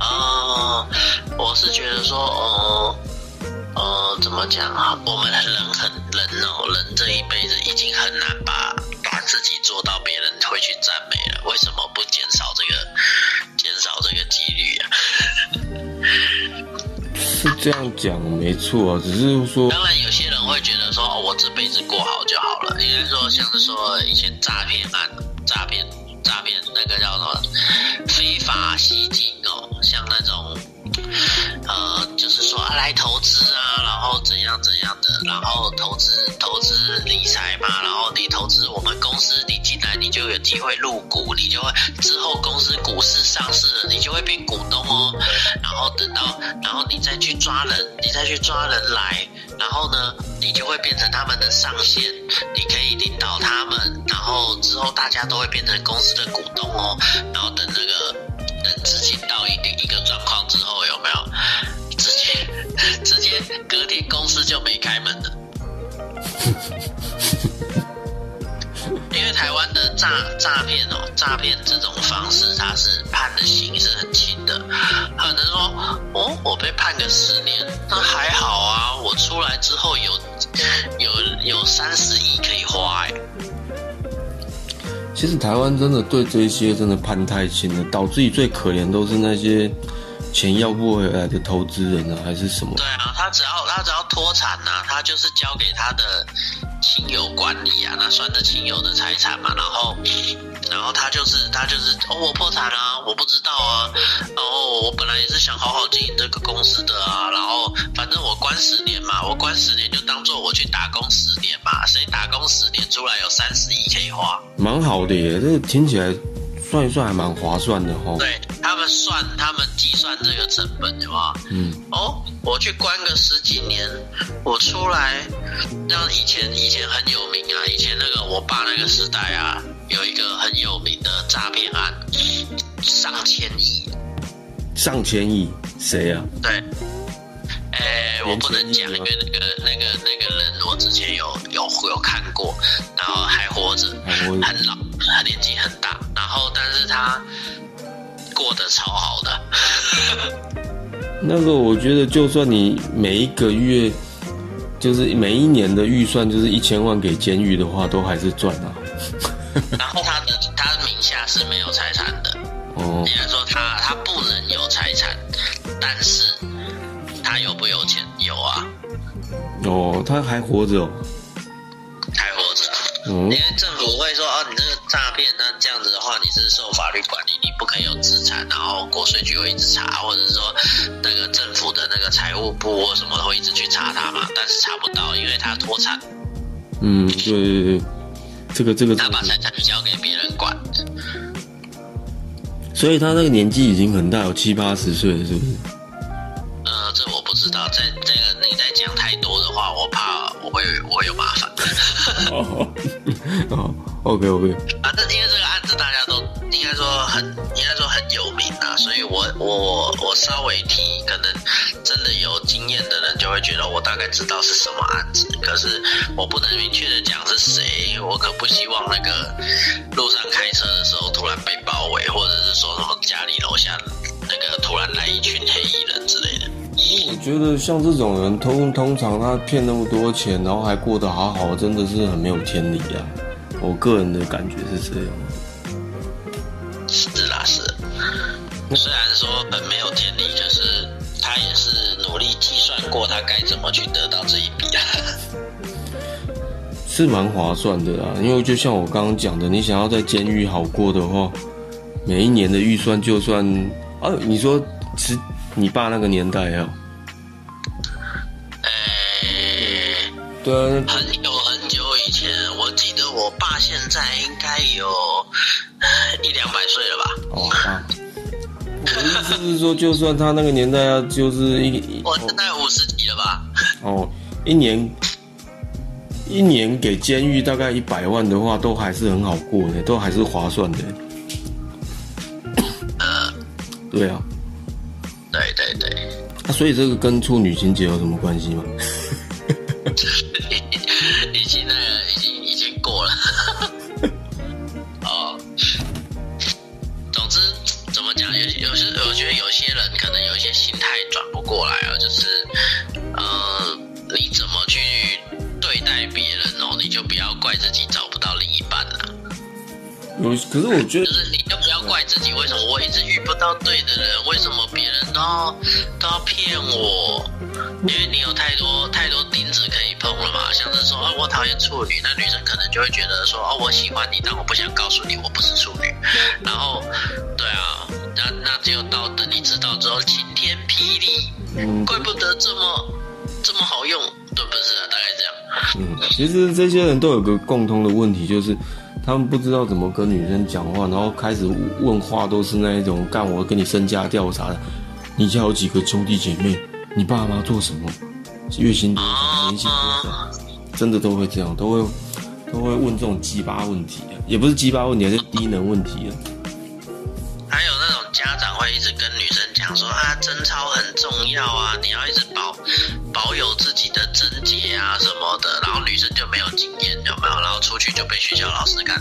啊、我是觉得说，呃，呃，怎么讲啊？我们人很人哦，人自己做到别人会去赞美了。为什么不减少这个减少这个几率啊？是这样讲没错啊，只是说，当然，有些人会觉得说，哦，我这辈子过好就好了。应该说，像是说以前诈骗案、诈骗、诈骗那个叫什么非法吸金哦，像那种呃，就是说啊来投资啊，然后怎样怎样的，然后投资投资理财嘛，然后你投资我们公司，你进来你就有机会入股，你就会之后公司股市上市了，你就会变股东哦。然后等到，然后你再去抓人，你再去抓人来，然后呢，你就会变成他们的上线，你可以领导他们，然后之后大家都会变成公司的股东哦。然后等那个等资金到一定没有？直接直接隔天公司就没开门了。因为台湾的诈诈骗哦，诈骗这种方式，它是判的刑是很轻的，可能说哦，我被判个十年，那还好啊，我出来之后有有有三十亿可以花哎。其实台湾真的对这些真的判太轻了，导致于最可怜都是那些钱要不回来的投资人啊，还是什么？对啊，他只要他只要脱产呐、他就是交给他的亲友管理啊，那算是亲友的财产嘛。然后，然后他就是他就是哦，我破产啊、我不知道啊。然后我本来也是想好好经营这个公司的啊，然后反正我关十年嘛，我关十年就当做我去打工十年嘛，谁打工十年出来有三十亿可以花？蛮好的耶，这听起来算一算还蛮划算的哈。对他们算，他们计算这个成本的话？嗯，哦，我去关个十几年，我出来，像以前以前很有名啊，以前那个我爸那个时代啊，有一个很有名的诈骗案，上千亿，上千亿，谁啊？对。哎，我不能讲，因为那个那个那个人我之前有有有看过，然后还活着，很老，他年纪很大，然后但是他过得超好的。那个我觉得，就算你每一个月，就是每一年的预算就是一千万给监狱的话，都还是赚啊。然后他的他的名下是没有财产的，哦应该说他他不能有财产，但是哦，他还活着哦。还活着。嗯因为政府会说哦，你这个诈骗，那这样子的话，你是受法律管理，你不可以有资产，然后国税局会一直查，或者是说那个政府的那个财务部或什么会一直去查他嘛，但是查不到，因为他脱产，嗯，对对对，这个这个，他把财产交给别人管。所以他那个年纪已经很大，有七八十岁了，是不是？呃，这我不知道，这这个你在讲太多的话，我怕我会我有麻烦。哦，哦，OK OK，反正因为这个案子大家都应该说很应该说很有名啊，所以我我我稍微提，可能真的有经验的人就会觉得我大概知道是什么案子，可是我不能明确的讲是谁，我可不希望那个路上开车的时候突然觉得像这种人，通通常他骗那么多钱，然后还过得好好，真的是很没有天理啊。我个人的感觉是这样。是啦，是。虽然说很没有天理，可是他也是努力计算过他该怎么去得到这一笔啊。是蛮划算的啦，因为就像我刚刚讲的，你想要在监狱好过的话，每一年的预算就算啊，你说是你爸那个年代啊，对啊，很久很久以前，我记得我爸现在应该有呃一两百岁了吧？哦啊，我的意思是说，就算他那个年代啊，就是一我现在五十几了吧？哦一年一年给监狱大概一百万的话，都还是很好过的，都还是划算的。呃，对啊，对对对，啊，所以这个跟处女情节有什么关系吗？可是我觉得就是你就不要怪自己，为什么我一直遇不到对的人？为什么别人都要都要骗我？因为你有太多太多钉子可以碰了嘛。像是说，哦，我讨厌处女，那女生可能就会觉得说，哦，我喜欢你，但我不想告诉你我不是处女。然后，对啊，那那只有到等你知道之后，晴天霹雳，嗯怪不得这么这么好用，对不是啊？大概这样。嗯，其实这些人都有个共通的问题，就是他们不知道怎么跟女生讲话，然后开始问话都是那一种干我跟你身家调查的，你家有几个兄弟姐妹，你爸妈做什么，月薪多少，年薪多少，真的都会这样，都会都会问这种鸡巴问题，也不是鸡巴问题，是低能问题了。还有那种家长会一直跟女生讲说啊，贞操很重要啊，你要一直保保有自己的贞洁啊什么的，然后女生就没有经验，有没有？然后出去就被学校老师干。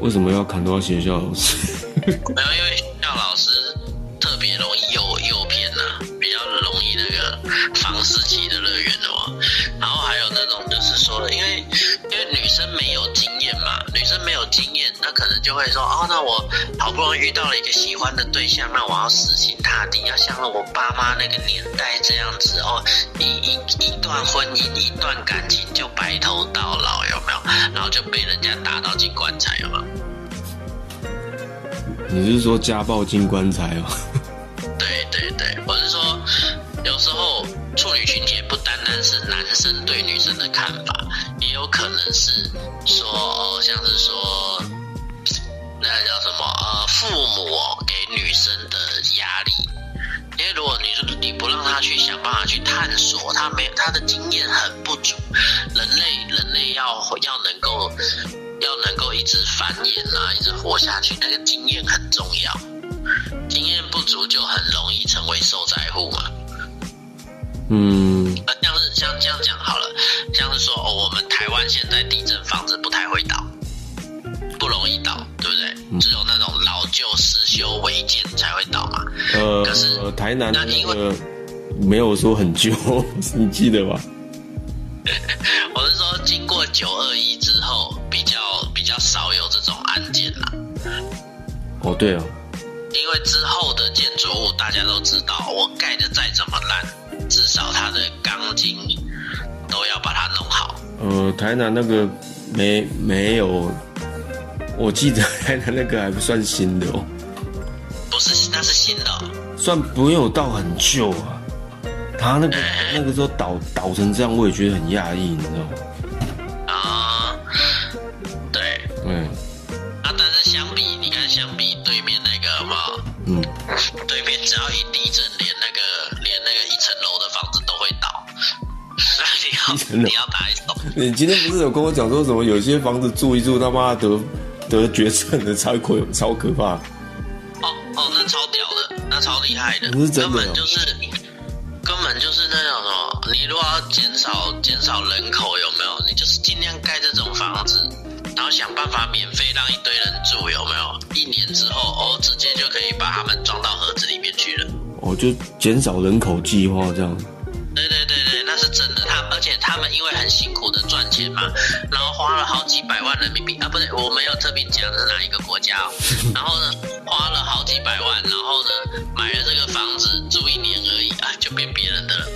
为什么要砍到学校老师？没有，因为没有经验，那可能就会说，哦，那我好不容易遇到了一个喜欢的对象，那我要死心塌地，要像我爸妈那个年代这样子哦，一一一段婚姻，一段感情就白头到老，有没有？然后就被人家打到进棺材，有没有？你是说家暴进棺材哦？对对对，我是说，有时候处女群体也不单单是男生对女生的看法，也有可能是说，哦，像是说，那叫什么呃，父母哦给女生的压力。因为如果你你不让他去想办法去探索，他没他的经验很不足，人类人类要要能够要能够一直繁衍啊，一直活下去，那个经验很重要。经验不足就很容易成为受灾户嘛。嗯，呃，像是像这样讲好了，像是说哦，我们台湾现在地震房子不太会倒，不容易倒，对不对？只有那种老旧失修违建才会倒嘛。呃可是，台南那个没有说很旧，你记得吧？我是说，经过九二一之后，比较比较少有这种案件啦。哦，对啊，因为之后的建筑物大家都知道，我盖的再怎么烂，至少它的钢筋都要把它弄好。呃，台南那个没没有，我记得 台南那个还不算新的哦，不是，那是新的哦、算不有到很旧啊。他那个那个时候倒倒成这样，我也觉得很讶异，你知道吗？你要打一手，你今天不是有跟我讲说什么？有些房子住一住，他妈得得绝症的，超可超可怕。哦哦，那超屌的，那超厉害的，那是真的哦根本就是根本就是那种什么，你如果要减少减少人口，有没有？你就是尽量盖这种房子，然后想办法免费让一堆人住，有没有？一年之后，哦，直接就可以把他们装到盒子里面去了。哦，就减少人口计划这样。没有特别讲是哪一个国家哦。然后呢，花了好几百万，然后呢，买了这个房子住一年而已啊，就变别人的了。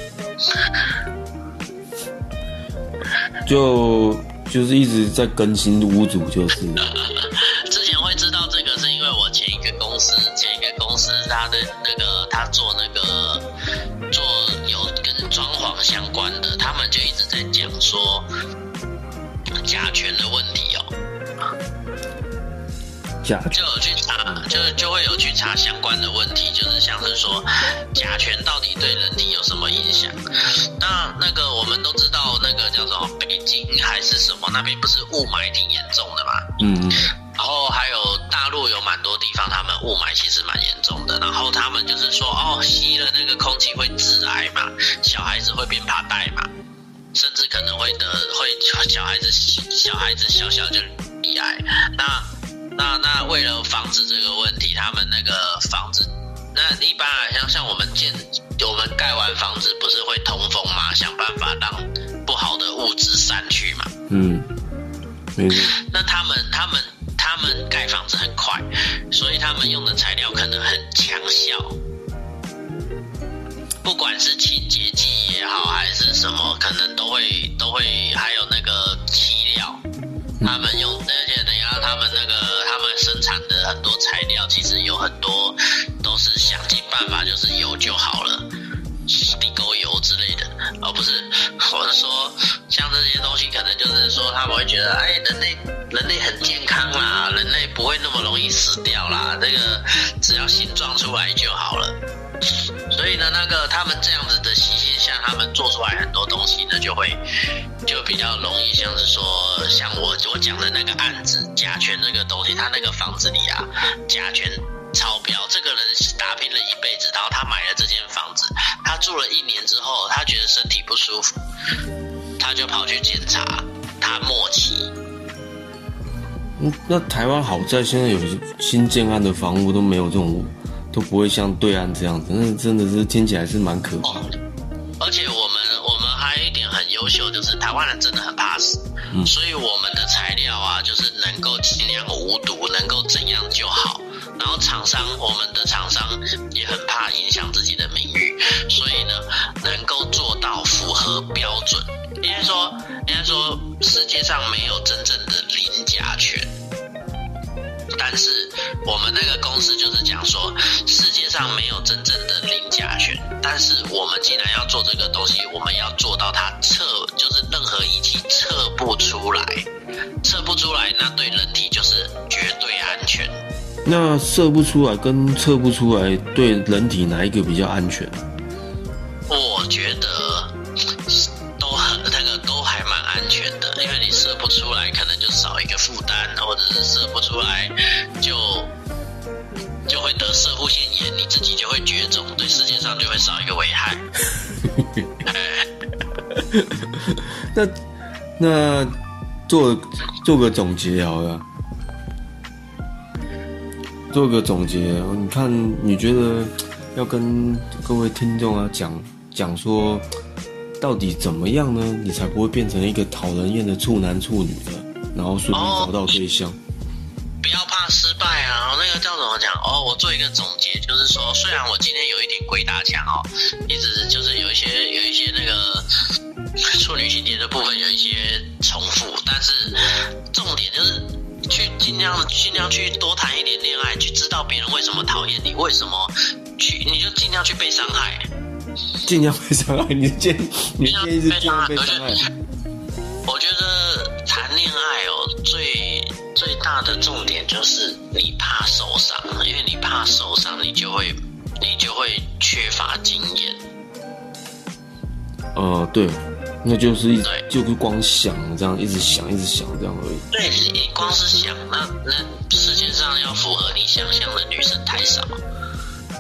就就是一直在更新屋主，就是 假就有去查，就就会有去查相关的问题，就是像是说甲醛到底对人体有什么影响？那那个我们都知道，那个叫做北京还是什么那边不是雾霾挺严重的嘛？嗯然后还有大陆有蛮多地方，他们雾霾其实蛮严重的。然后他们就是说，哦，吸了那个空气会致癌嘛，小孩子会变怕呆嘛，甚至可能会得会小孩子小孩子小小就罹癌。那那那为了防止这个问题，他们那个房子，那一般来像像我们建我们盖完房子不是会通风嘛，想办法让不好的物质散去嘛。嗯，没错，那他们他们他们盖房子很快，所以他们用的材料可能很强效，不管是清洁剂也好，还是什么，可能都会都会还有那个漆料，他们用，而且等一下他们那个他们生产的很多材料，其实有很多都是想尽办法就是有就好了。地沟油之类的，而、不是我是说，像这些东西，可能就是说他们会觉得，哎，人类人类很健康啦，人类不会那么容易死掉啦，这个只要形状出来就好了。所以呢，那个他们这样子的习性像，他们做出来很多东西呢，就会就比较容易，像是说，像我我讲的那个案子，甲醛这个东西，他那个房子里啊，甲醛超标，这个人打拼了一辈子，然后他买了这间房子，他住了一年之后，他觉得身体不舒服，他就跑去检查，他末期，嗯，那台湾好在现在有新建案的房屋都没有这种，都不会像对岸这样子，那真的是听起来是蛮可怕的。而且我们我们还有一点很优秀，就是台湾人真的很怕死，所以我们的材料啊，就是能够尽量无毒，能够怎样就好。然后厂商，我们的厂商也很怕影响自己的名誉，所以呢，能够做到符合标准。应该说，应该说，世界上没有真正的零甲醛。但是我们那个公司就是讲说，世界上没有真正的零甲醛。但是我们既然要做这个东西，我们要做到它测，就是任何仪器测不出来，测不出来，那对人体就是绝对安全。那测不出来跟测不出来，对人体哪一个比较安全？我觉得或者是射不出来就就会得射护腺炎，你自己就会绝种，对世界上就会少一个危害。那那做做个总结好了，做个总结，你看你觉得要跟各位听众啊讲讲说，到底怎么样呢？你才不会变成一个讨人厌的处男处女呢，然后顺便找到对象。不要怕失败啊！那个叫怎么讲？哦，我做一个总结，就是说，虽然我今天有一点鬼打墙哦，一直就是有一些有一些那个 处女情节的部分有一些重复，但是重点就是去尽量尽量去多谈一点恋爱，去知道别人为什么讨厌你，为什么去你就尽量去被伤害，尽量被伤害。你建你建议是尽量被伤害。我觉得谈恋爱哦，最最大的重点就是你怕受伤，因为你怕受伤，你就会你就会缺乏经验。呃，对，那就是一对就是光想这样，一直想，一直想这样而已。对你光是想，那那世界上要符合你想象的女生太少。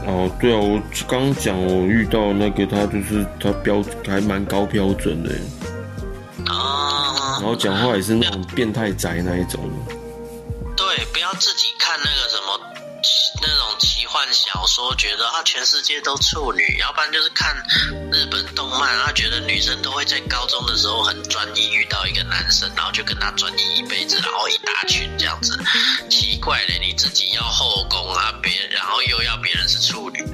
哦，对啊，我刚讲我遇到那个他就是他标还蛮高标准的，啊然，后讲话也是那种变态宅那一种。对，不要自己看那个什么 那种奇幻小说，觉得啊全世界都处女，要不然就是看日本动漫，啊觉得女生都会在高中的时候很专一，遇到一个男生，然后就跟他专一一辈子，然后一大群这样子。奇怪嘞，你自己要后宫啊，别然后又要别人是处女，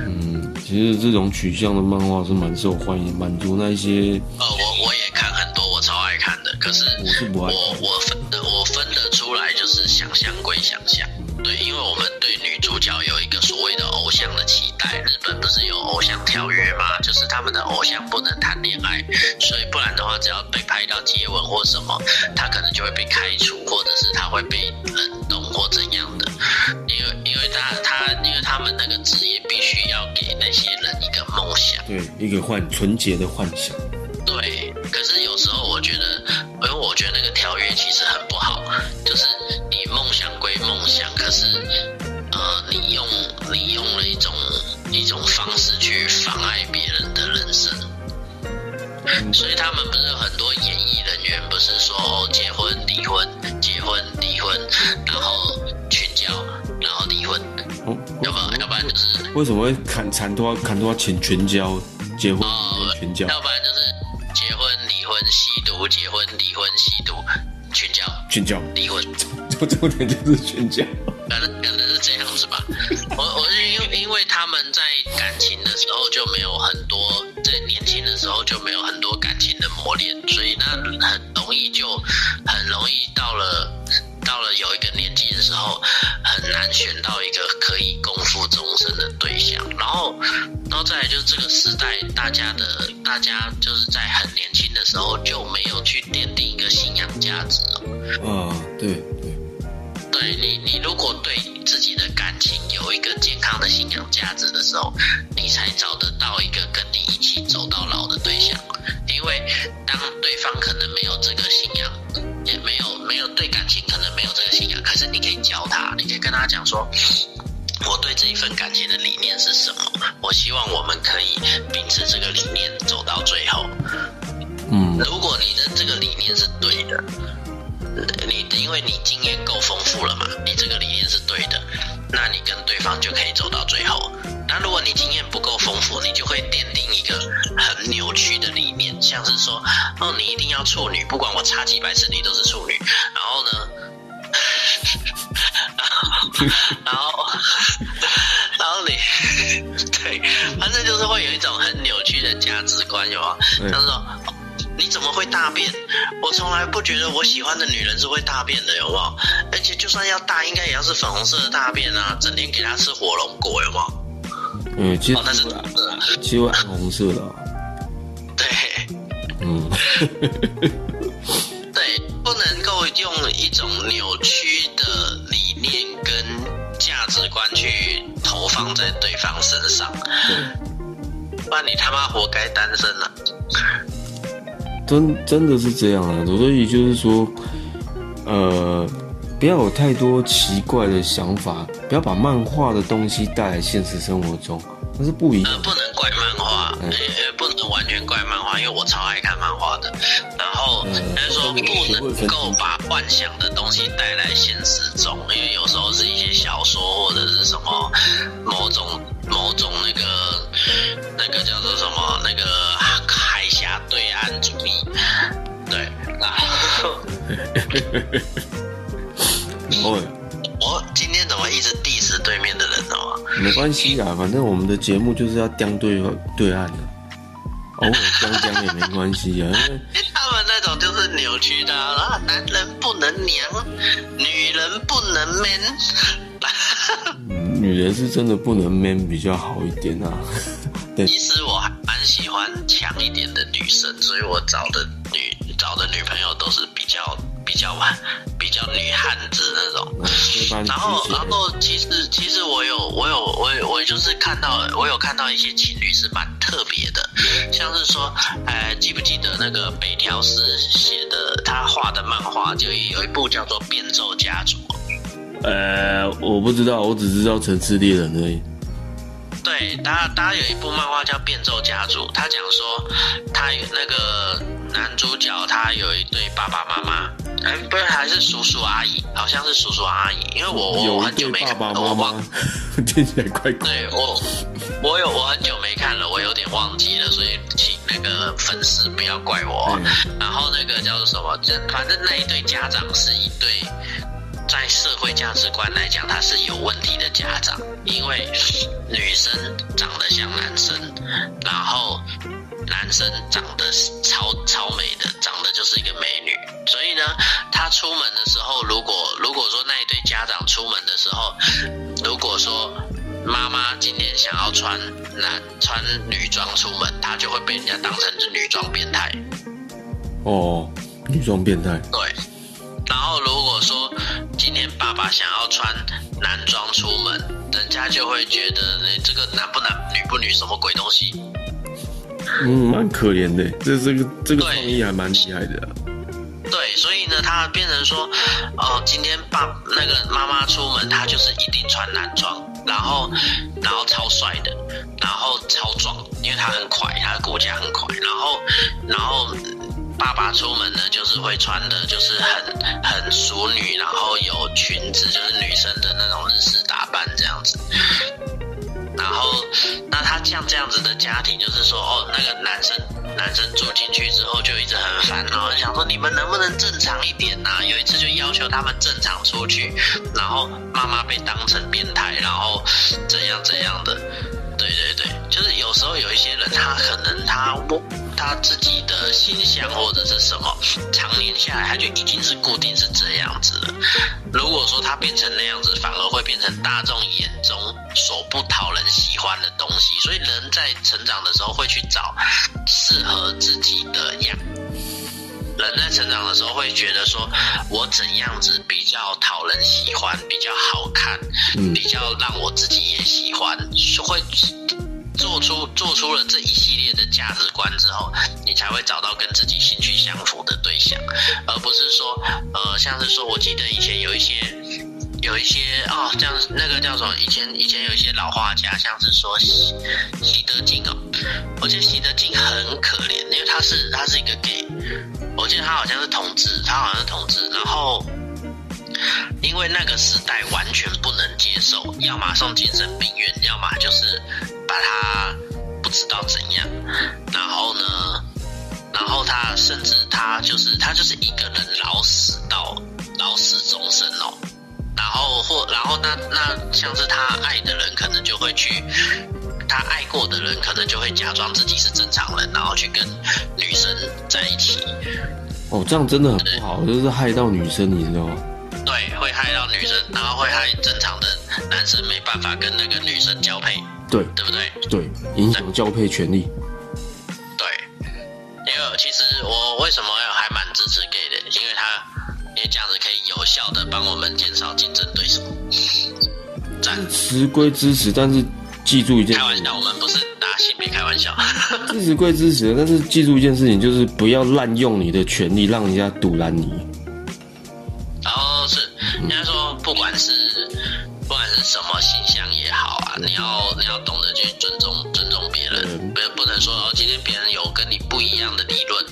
嗯，其实这种取向的漫画是蛮受欢迎，满足那一些呃，我我也看很多，我超爱看的，可是我是不爱我我分的我分得出来，就是想象归想象，对，因为我们对女主角有一个所谓的偶像的期待。日本不是有偶像条约吗？就是他们的偶像不能谈恋爱，所以不然的话，只要被拍到接吻或什么，他可能就会被开除，或者是他会被冷冻或怎样的。因为因为他他因为他们那个职业必须要给那些人一个梦想。对一个幻纯洁的幻想。为什么会砍砍多少砍多少钱全交结婚哦，全交要不然就是结婚离婚吸毒，结婚离婚吸毒，全交全交，离婚。就 重点就是全交。大家就是在很年轻的时候就没有去奠定一个信仰价值哦。啊，对对，对你，你如果对自己的感情有一个健康的信仰价值的时候，你才找得到一个跟你一起走到老的对象。因为当对方可能没有这个信仰，也没有没有对感情可能没有这个信仰，可是你可以教他，你可以跟他讲说。我对这一份感情的理念是什么？我希望我们可以秉持这个理念走到最后。嗯，如果你的这个理念是对的，呃你因为你你经验够丰富了嘛，你这个理念是对的，那你跟对方就可以走到最后。那如果你经验不够丰富，你就会奠定一个很扭曲的理念，像是说，哦，你一定要处女，不管我差几百次你都是处女。然后呢，然后，然后你，对，反正就是会有一种很扭曲的价值观，有吗？嗯像是说。你怎么会大便？我从来不觉得我喜欢的女人是会大便的，有没有？而且就算要大，应该也要是粉红色的大便啊！整天给她吃火龙果，有没有？嗯，其实哦，那是啊其实会暗红色的啊、对嗯，对，不能够用一种扭曲放在对方身上，不然你他妈活该单身了、真真的是这样啊，所以就是说，呃，不要有太多奇怪的想法，不要把漫画的东西带来现实生活中，那是不一呃，样。不能怪漫画，嗯也也不能完全怪漫画，因为我超爱看漫画的。不能够把幻想的东西带来现实中，因为有时候是一些小说或者是什么某种某种那个那个叫做什么那个海峡对岸主义，对，然后哦，我今天怎么一直 diss 对面的人哦？没关系啊，反正我们的节目就是要刁对对岸的、偶尔刁刁也没关系啊，因为他们那种就是扭曲的啊，男人不能娘，女人不能 man。女人是真的不能 man 比较好一点啊。对，其实我还蛮喜欢强一点的女生，所以我找的女找的女朋友都是比较比较比较女汉子那种。然后，然后其实其实我有我有我我就是看到我有看到一些情侣是蛮特别的，像是说，呃，记不记得那个北条司写的他画的漫画，就有一部叫做《变奏家族》。呃，我不知道，我只知道城市猎人而已。对，大家大家有一部漫画叫《变奏家族》，他讲说他有那个男主角他有一对爸爸妈妈，哎，不是还是叔叔阿姨，好像是叔叔阿姨，因为我我很久没看，对爸爸我忘妈妈，听起来怪怪。对我，我有我很久没看了，我有点忘记了，所以请那个粉丝不要怪我。嗯然后那个叫做什么？这反正那一对家长是一对，在社会价值观来讲，他是有问题的家长，因为女生长得像男生，然后男生长得超超美的，长得就是一个美女，所以呢，他出门的时候，如果如果说那一对家长出门的时候，如果说妈妈今天想要穿男穿女装出门，她就会被人家当成是女装变态。哦，女装变态。对，然后如果说今天爸爸想要穿男装出门，人家就会觉得你这个男不男女不女什么鬼东西。嗯，蛮可怜的。这这个这个对创意还蛮厉害的啊、对，所以呢，他变成说，哦，今天爸那个妈妈出门，他就是一定穿男装，然后然后超帅的，然后超壮，因为他很快，他的骨架很快，然后然后爸爸出门呢，就是会穿的，就是很很淑女，然后有裙子，就是女生的那种日式打扮这样子。然后，那他像这样子的家庭，就是说，哦，那个男生男生住进去之后就一直很烦恼，想说你们能不能正常一点呐、有一次就要求他们正常出去，然后妈妈被当成变态，然后怎样怎样的。对对对，有时候有一些人，他可能他不他自己的形象或者是什么，常年下来他就已经是固定是这样子了。如果说他变成那样子，反而会变成大众眼中所不讨人喜欢的东西。所以人在成长的时候会去找适合自己的样。人在成长的时候会觉得说，我怎样子比较讨人喜欢，比较好看，嗯比较让我自己也喜欢，会做出做出了这一系列的价值观之后，你才会找到跟自己兴趣相符的对象，而不是说，呃，像是说我记得以前有一些。有一些哦，这样那个叫什么？以前以前有一些老画家，像是说习习德进哦，我记得习德进很可怜，因为他是他是一个 gay，我记得他好像是同志，他好像是同志，然后因为那个时代完全不能接受，要么送精神病院，要么就是把他不知道怎样。然后呢，然后他甚至他就是他就是一个人老死到老死终生哦。然后或然后那那像是他爱的人，可能就会去。他爱过的人，可能就会假装自己是正常人，然后去跟女生在一起。哦，这样真的很不好，就是害到女生，你知道吗？对，会害到女生，然后会害正常的男生没办法跟那个女生交配。对，对不对？对，影响交配权利。对，因为其实我为什么要还蛮支持 gay 的，因为他因为这样子可以有效的帮我们减少竞争对手。支持归支持，但是。记住一件事，开玩笑，我们不是拿性别开玩笑。支持归支持，但是记住一件事情，就是不要滥用你的权利，让人家堵拦你。应该说，不管是不管是什么形象也好啊，你要你要懂得去尊重尊重别人，不不能说哦，今天别人有跟你不一样的理论，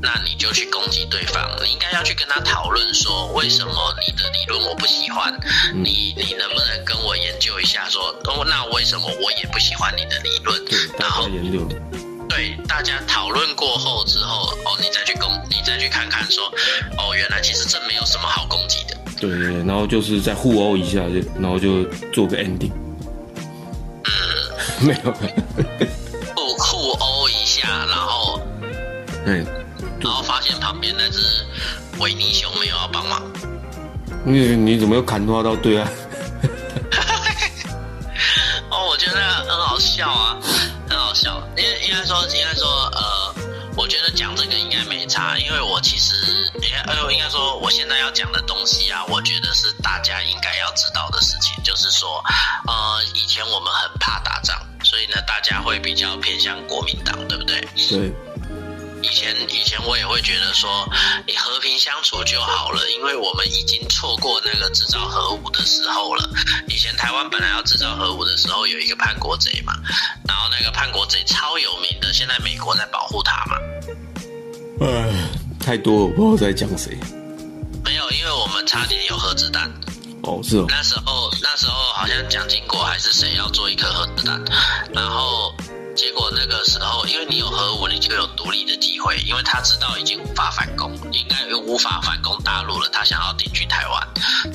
那你就去攻击对方。你应该要去跟他讨论说，为什么你的理论我不喜欢？你你能不能跟我研究一下？说哦，那为什么我也不喜欢你的理论？然后。对，大家讨论过后之后，哦，你再去攻，你再去看看，说，哦，原来其实这没有什么好攻击的。对对对，然后就是再互殴一下，就然后就做个 ending。嗯，没有。互互殴一下，然后，对，然后发现旁边那只维尼熊没有要帮忙。你你怎么又砍花到对岸？哦，我觉得很好笑啊。应，应该说，应该说，呃，我觉得讲这个应该没差，因为我其实，应该，呃，应该说，我现在要讲的东西啊，我觉得是大家应该要知道的事情，就是说，呃，以前我们很怕打仗，所以呢，大家会比较偏向国民党，对不对？对。以前以前我也会觉得说，你和平相处就好了，因为我们已经错过那个制造核武的时候了。以前台湾本来要制造核武的时候，有一个叛国贼嘛，然后那个叛国贼超有名的，现在美国在保护他嘛。哎，太多了，我不知道在讲谁。没有，因为我们差点有核子弹。哦，是哦。那时候那时候好像蒋经国还是谁要做一颗核子弹，然后。结果那个时候，因为你有核武，你就有独立的机会。因为他知道已经无法反攻，应该无法反攻大陆了。他想要定居台湾，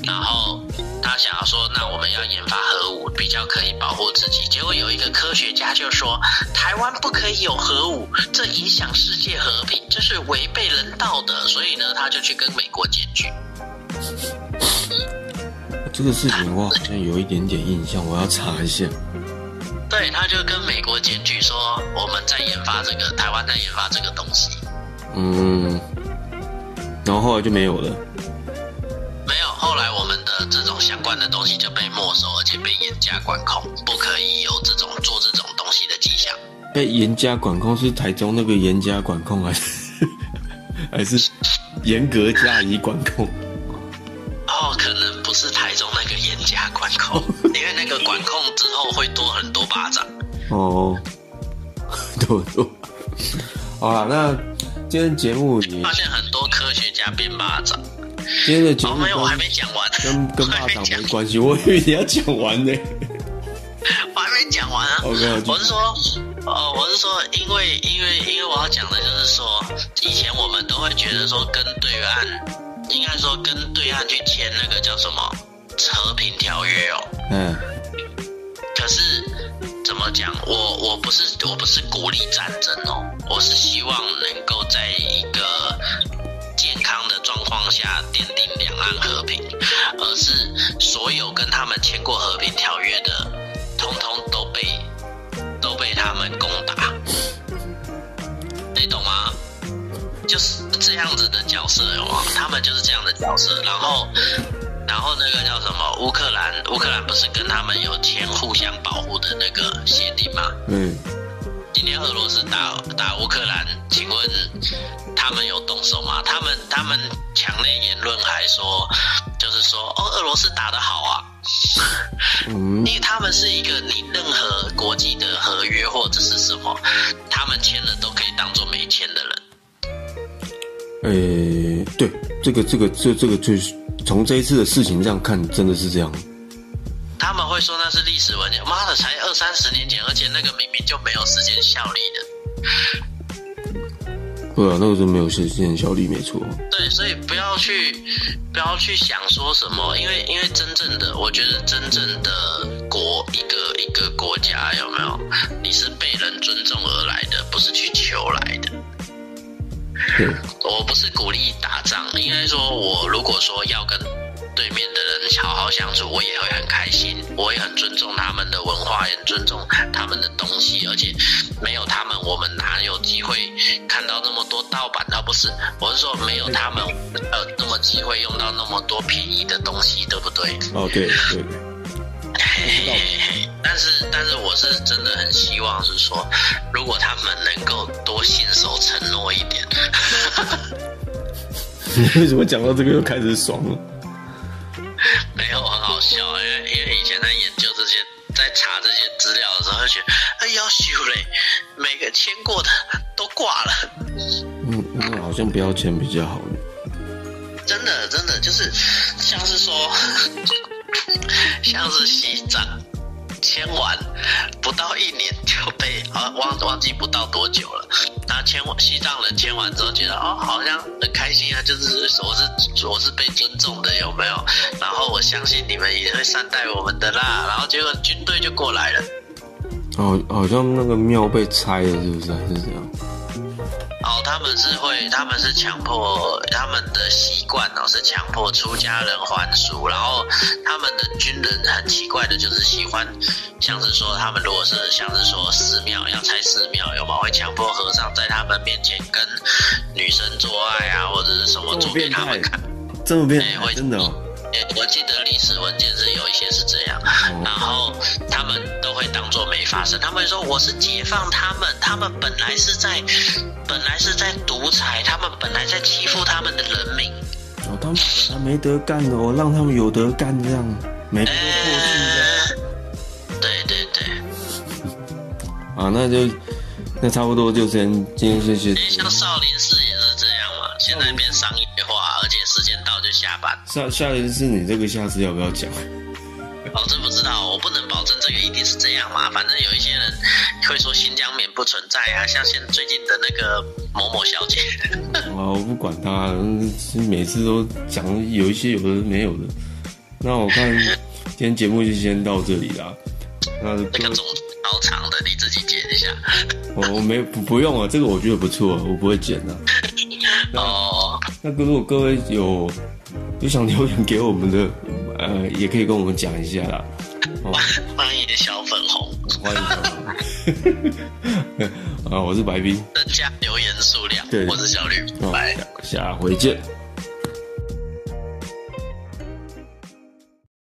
然后他想要说，那我们要研发核武，比较可以保护自己。结果有一个科学家就说，台湾不可以有核武，这影响世界和平，这是违背人道的。所以呢，他就去跟美国检举。这个事情我好像有一点点印象，我要查一下。对，他就跟美国检举说，我们在研发这个，台湾在研发这个东西。嗯，然后后来就没有了。没有，后来我们的这种相关的东西就被没收，而且被严加管控，不可以有这种做这种东西的迹象。被严加管控是台中那个严加管控，还是还是严格加以管控？哦，可能不是台中那个严加管控，因为那个管控之后会多很。哦，多多。好了，那今天节目你发现很多科学家变巴掌。今天的节目没有，我还没讲完，跟跟巴掌没关系。我以为你要讲完呢。我还没讲完啊。我是说，哦，我是说，因为因为因为我要讲的就是说，以前我们都会觉得说跟对岸。应该说跟对岸去签那个叫什么和平条约哦。嗯。可是怎么讲？我我不是我不是鼓励战争哦，我是希望能够在一个健康的状况下奠定两岸和平，而是所有跟他们签过和平条约的，通通都被都被他们攻打。你懂吗？就是这样子的角色哦，他们就是这样的角色。然后，然后那个叫什么乌克兰？乌克兰不是跟他们有签互相保护的那个协定吗？嗯。今天俄罗斯打打乌克兰，请问他们有动手吗？他们他们墙内言论还说，就是说哦，俄罗斯打得好啊。嗯。因为他们是一个你任何国际的合约或者是什么，他们签了都可以当做没签的人。诶，对，这个这个这这个就是从这一次的事情这样看，真的是这样。他们会说那是历史文件，妈的，才二三十年前，而且那个明明就没有时间效力的。对啊，那个时候没有时间效力，没错。对，所以不要去不要去想说什么，因为因为真正的，我觉得真正的国一个一个国家有没有，你是被人尊重而来的，不是去求来的。对，我不是鼓励打仗，应该说，我如果说要跟对面的人好好相处，我也会很开心，我也很尊重他们的文化，也很尊重他们的东西，而且没有他们，我们哪有机会看到那么多盗版？啊，不是，我是说没有他们，呃，那么机会用到那么多便宜的东西，对不对？哦，对对。但是但是我是真的很希望是说，如果他们能够多信守承诺一点。你为什么讲到这个又开始爽了？没有，很好笑，因为因为以前在研究这些，在查这些资料的时候，就觉得哎要修嘞，每个签过的都挂了。嗯，那好像不要签比较好。真的真的就是像是说。像是西藏签完不到一年就被啊忘忘记不到多久了，那签完西藏人签完之后觉得哦好像很开心啊，就是我是我是被尊重的有没有？然后我相信你们也会善待我们的啦，然后结果军队就过来了。哦，好像那个庙被拆了，是不是？还是怎样？哦，他们是会，他们是强迫他们的习惯哦，是强迫出家人还俗，然后他们的军人很奇怪的，就是喜欢，像是说他们如果是像是说寺庙要拆寺庙，有吗？会强迫和尚在他们面前跟女生做爱啊，或者是什么做给他们看，这么变态，真的。我记得历史文件是有一些是这样，然后他们都会当做没发生。他们说我是解放他们，他们本来是在本来是在独裁，他们本来在欺负他们的人民。哦，他们本来没得干的，我让他们有得干，这样没破的。对对对。啊，那就那差不多就先今天谢谢。像少林寺也是这样嘛，现在变商业到就下班。下下一次，你这个下次要不要讲？保证不知道，我不能保证这个一定是这样嘛。反正有一些人会说新疆棉不存在啊，像现最近的那个某某小姐。哦，我不管他，每次都讲有一些有的没有的。那我看今天节目就先到这里啦。那那个总超长的，你自己剪一下。我我没不不用啊，这个我觉得不错，我不会剪的。哦，那如果各位有有想留言给我们的。呃，也可以跟我们讲一下啦。欢迎小粉红，欢迎。啊，我是白冰。增加留言数量。对，我是小绿。拜，下回见。